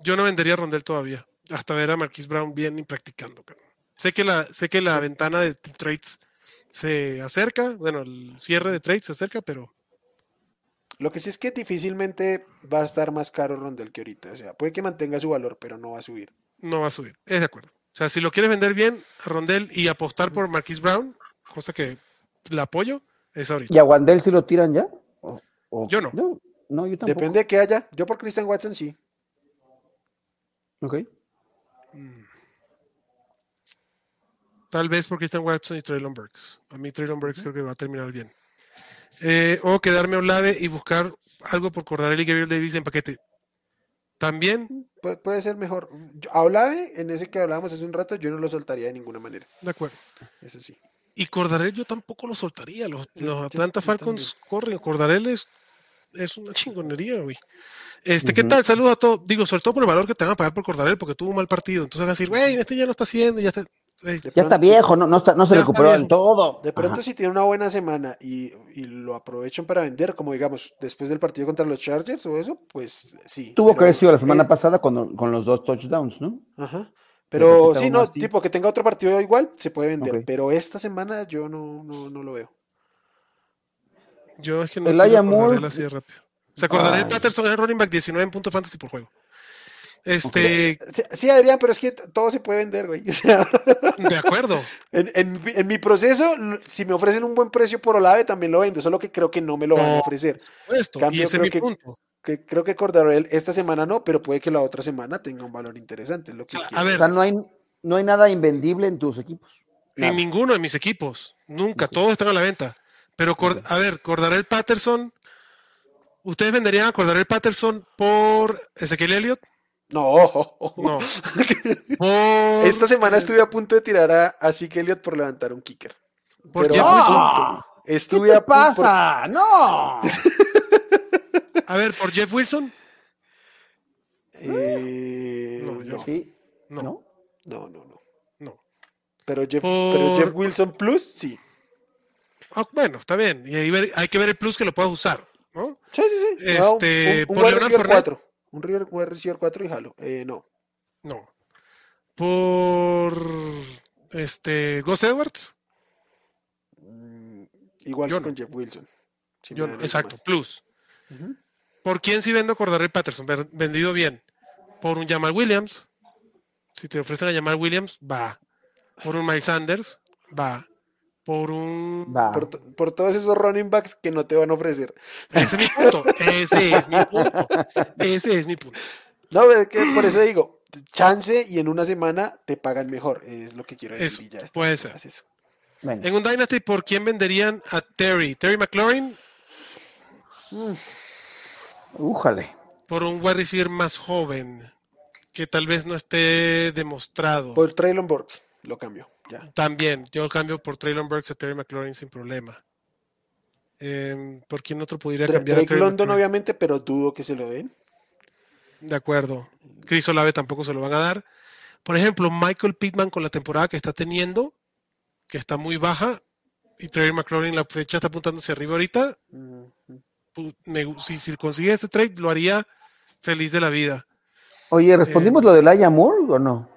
Speaker 2: Yo no vendería Rondel todavía, hasta ver a Marquis Brown bien y practicando. Sé que la, sé que la ventana de trades se acerca, bueno, el cierre de trade se acerca, pero...
Speaker 4: Lo que sí es que difícilmente va a estar más caro Rondel que ahorita. O sea, puede que mantenga su valor, pero no va a subir.
Speaker 2: No va a subir, es de acuerdo. O sea, si lo quieres vender bien, Rondel y apostar por Marquis Brown, cosa que le apoyo, es ahorita.
Speaker 3: ¿Y a Wandel si lo tiran ya?
Speaker 2: Yo no.
Speaker 3: no. yo tampoco.
Speaker 4: Depende de que haya. Yo por Christian Watson sí.
Speaker 3: Ok.
Speaker 2: Mm. Tal vez por Christian Watson y Traylon Burks. A mí Traylon Burks creo que va a terminar bien. Eh, o quedarme a Olave y buscar algo por Cordarelli y Gabriel Davis en paquete. También.
Speaker 4: puede ser mejor. A Olave, en ese que hablábamos hace un rato, yo no lo soltaría de ninguna manera.
Speaker 2: De acuerdo.
Speaker 4: Eso sí.
Speaker 2: Y Cordarel yo tampoco lo soltaría. Los, Atlanta Falcons corren. Cordarel es, es una chingonería, güey. Este, ¿qué tal? Saludos a todos. Digo, sobre todo por el valor que te van a pagar por Cordarel, porque tuvo un mal partido. Entonces van a decir, güey, este ya no está haciendo, ya está.
Speaker 3: ya está viejo, no, no, está, no se recuperó en todo.
Speaker 4: De pronto, si tiene una buena semana y, y, lo aprovechan para vender, como digamos, después del partido contra los Chargers o eso, pues sí.
Speaker 3: Tuvo que haber sido la semana pasada con, con, los dos touchdowns, ¿no?
Speaker 4: Ajá. Pero sí, no, tipo que tenga otro partido igual, se puede vender. Pero esta semana yo no, no, no, lo veo.
Speaker 2: Yo es que no el tengo así de rápido. ¿Se acordará el Patterson es running back 19 en punto fantasy por juego? Este.
Speaker 4: Sí, Adrián, pero es que todo se puede vender, güey. [LAUGHS]
Speaker 2: de acuerdo.
Speaker 4: En, mi proceso, si me ofrecen un buen precio por Olave, también lo vendo, solo que creo que no me lo van a ofrecer.
Speaker 2: y ese es mi punto.
Speaker 4: Que, creo que Cordarel esta semana no, pero puede que la otra semana tenga un valor interesante. Lo que
Speaker 3: a ver, no hay, no hay nada invendible en tus equipos.
Speaker 2: En ninguno de mis equipos. Nunca. Todos están a la venta. Pero, a ver, Cordarel Patterson ¿Ustedes venderían a Cordarel Patterson por Ezequiel Elliott?
Speaker 4: No. No. [LAUGHS] Esta semana estuve a punto de tirar a, a Elliott por levantar un kicker.
Speaker 2: ¿Por qué? No.
Speaker 3: Estuve ¿Qué te pasa? No. [LAUGHS]
Speaker 2: a ver, ¿por Jeff Wilson?
Speaker 4: Eh,
Speaker 3: no, yo. ¿Sí? No. no.
Speaker 4: No, no, no. Pero Jeff, pero Jeff Wilson Plus, sí.
Speaker 2: Ah, bueno, está bien. Y ahí hay que ver el plus que lo puedas usar. ¿no?
Speaker 4: Sí, sí,
Speaker 2: sí. Este,
Speaker 4: un, un, por 4. Un receiver 4 y jalo. Eh, no.
Speaker 2: No. Por este Gus Edwards.
Speaker 4: Mm, igual que con Jeff Wilson.
Speaker 2: Yo exacto, plus. ¿Por quién si vendo Cordarrelle Patterson? Vendido bien. Por un Jamal Williams. Si te ofrecen a Jamal Williams, va. Por un Mike Sanders, va por un
Speaker 4: por, todos esos running backs que no te van a ofrecer.
Speaker 2: Ese es mi punto. Ese es mi punto. Ese es mi punto.
Speaker 4: No, es que por eso digo, chance y en una semana te pagan mejor. Es lo que quiero decir.
Speaker 2: ya puede ser. En un Dynasty, ¿por quién venderían a Terry? ¿Terry McLaurin?
Speaker 3: Újale.
Speaker 2: Por un wide receiver más joven, que tal vez no esté demostrado.
Speaker 4: Por Traylon Burks, lo cambio.
Speaker 2: También, yo cambio por Traylon Burks a Terry McLaurin sin problema. Eh, ¿Por quién otro podría cambiar
Speaker 4: a Terry London, obviamente, pero dudo que se lo den.
Speaker 2: De acuerdo. Chris Olave tampoco se lo van a dar. Por ejemplo, Michael Pittman con la temporada que está teniendo, que está muy baja, y Trey McLaurin, la fecha está apuntando hacia arriba ahorita. si, si consigue ese trade, lo haría feliz de la vida.
Speaker 3: Oye, ¿respondimos eh, lo del Ayamur o no?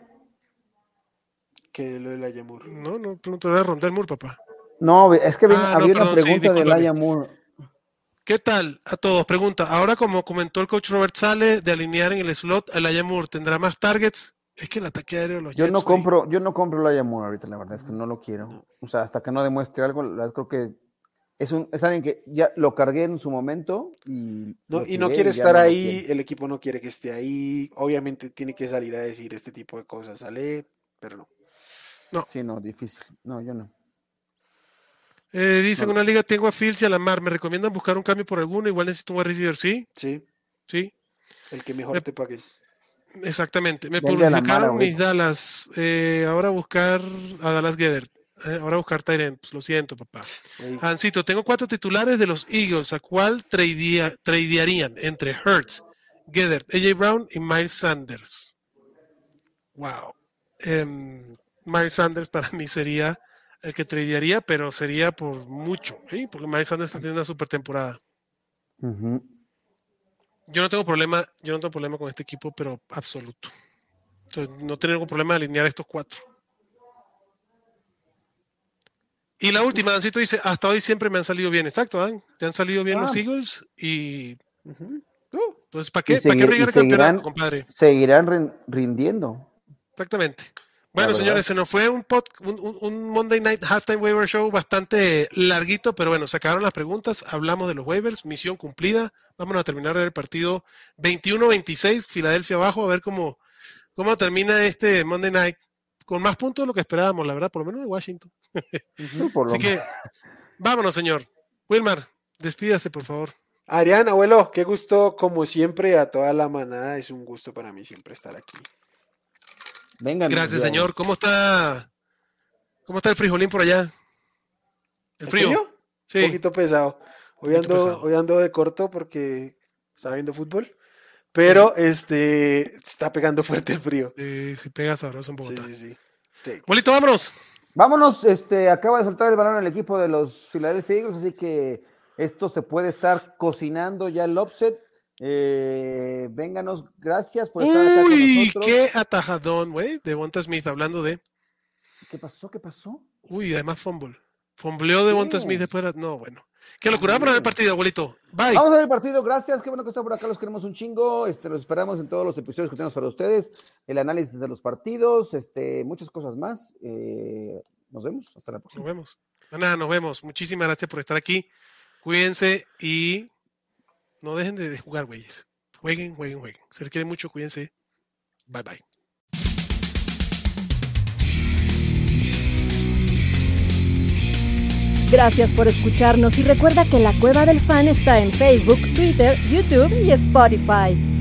Speaker 4: ¿Qué lo del Ayamur?
Speaker 2: No, no, pregunto de Rondel Moore, papá.
Speaker 3: No, es que ah, había una pregunta del Ayamur.
Speaker 2: ¿Qué tal a todos? Pregunta, ahora como comentó el coach Robert Sale de alinear en el slot, el Ayamur tendrá más targets. Es que el ataque aéreo los
Speaker 3: Yo no compro, yo no compro el Ayamur ahorita, la verdad es que no lo quiero. O sea, hasta que no demuestre algo, la verdad creo que es, un, es alguien que ya lo cargué en su momento y
Speaker 4: no, y no quiere estar ahí, el equipo no quiere que esté ahí, obviamente tiene que salir a decir este tipo de cosas, sale, pero no.
Speaker 3: No. Sí, no, difícil. No, yo no.
Speaker 2: Eh, dice, en una liga tengo a Fields y a Lamar, ¿me recomiendan buscar un cambio por alguno? Igual necesito un receiver, ¿sí?
Speaker 4: Sí.
Speaker 2: Sí.
Speaker 4: El que mejor te pague.
Speaker 2: Exactamente. Me publicaron mis Dallas. Eh, ahora buscar a Dallas Gedert. Eh, ahora buscar Tyrant, pues lo siento, papá. Ancito, tengo cuatro titulares de los Eagles, ¿a cuál tradearían entre Hertz, Gedert, AJ Brown y Miles Sanders? Wow. Em, Miles Sanders para mí sería el que tradearía, pero sería por mucho, ¿sí? porque Miles Sanders está teniendo una super temporada. Yo no tengo problema, yo no tengo problema con este equipo, pero absoluto. no tengo ningún problema de alinear estos cuatro. Y la última, Dancito dice, hasta hoy siempre me han salido bien. Exacto, Dan. Te han salido bien los ah. Eagles y... Pues, ¿para qué, ¿para qué
Speaker 3: seguirán, compadre? Seguirán rindiendo.
Speaker 2: Exactamente. Bueno, señores, se nos fue un, un, Monday Night Halftime Waiver Show bastante larguito, pero bueno, se acabaron las preguntas, hablamos de los waivers, misión cumplida. Vamos a terminar el partido 21-26, Filadelfia abajo, a ver cómo, cómo termina este Monday Night con más puntos de lo que esperábamos, la verdad, por lo menos de Washington. Así que, vámonos, señor. Wilmar, despídase, por favor.
Speaker 4: Arián, abuelo, qué gusto, como siempre, a toda la manada. Es un gusto para mí siempre estar aquí.
Speaker 2: Venga. Gracias, señor. ¿Cómo está? ¿Cómo está el frijolín por allá?
Speaker 4: ¿El frío? Sí. Un poquito pesado. Hoy ando, hoy ando de corto porque está viendo fútbol. Pero este está pegando [LAUGHS] fuerte el frío.
Speaker 2: Sí, sí pega sabroso en Bogotá. Sí, sí, sí. Bolito, vámonos.
Speaker 3: Vámonos, este, acaba de soltar el balón el equipo de los Philadelphia Eagles, así que esto se puede estar cocinando ya el offset. Eh, vénganos, gracias por estar acá con nosotros.
Speaker 2: qué atajadón, güey, de Bonta Smith, hablando de.
Speaker 3: ¿Qué pasó? ¿Qué pasó?
Speaker 2: Uy, además fumble. Fumbleó de Bonta Smith después. No, bueno. Qué locura. Vamos a ver el partido, abuelito. Bye.
Speaker 3: Vamos a ver el partido. Gracias. Qué bueno que están por acá. Los queremos un chingo. Este, los esperamos en todos los episodios que tenemos para ustedes. El análisis de los partidos, este, muchas cosas más. Eh, nos vemos. Hasta la próxima.
Speaker 2: Nos vemos. Nada, nos vemos. Muchísimas gracias por estar aquí. Cuídense y no dejen de jugar, güeyes. Jueguen, jueguen, jueguen. Se les quiere mucho. Cuídense. Bye, bye.
Speaker 1: Gracias por escucharnos y recuerda que la Cueva del Fan está en Facebook, Twitter, YouTube y Spotify.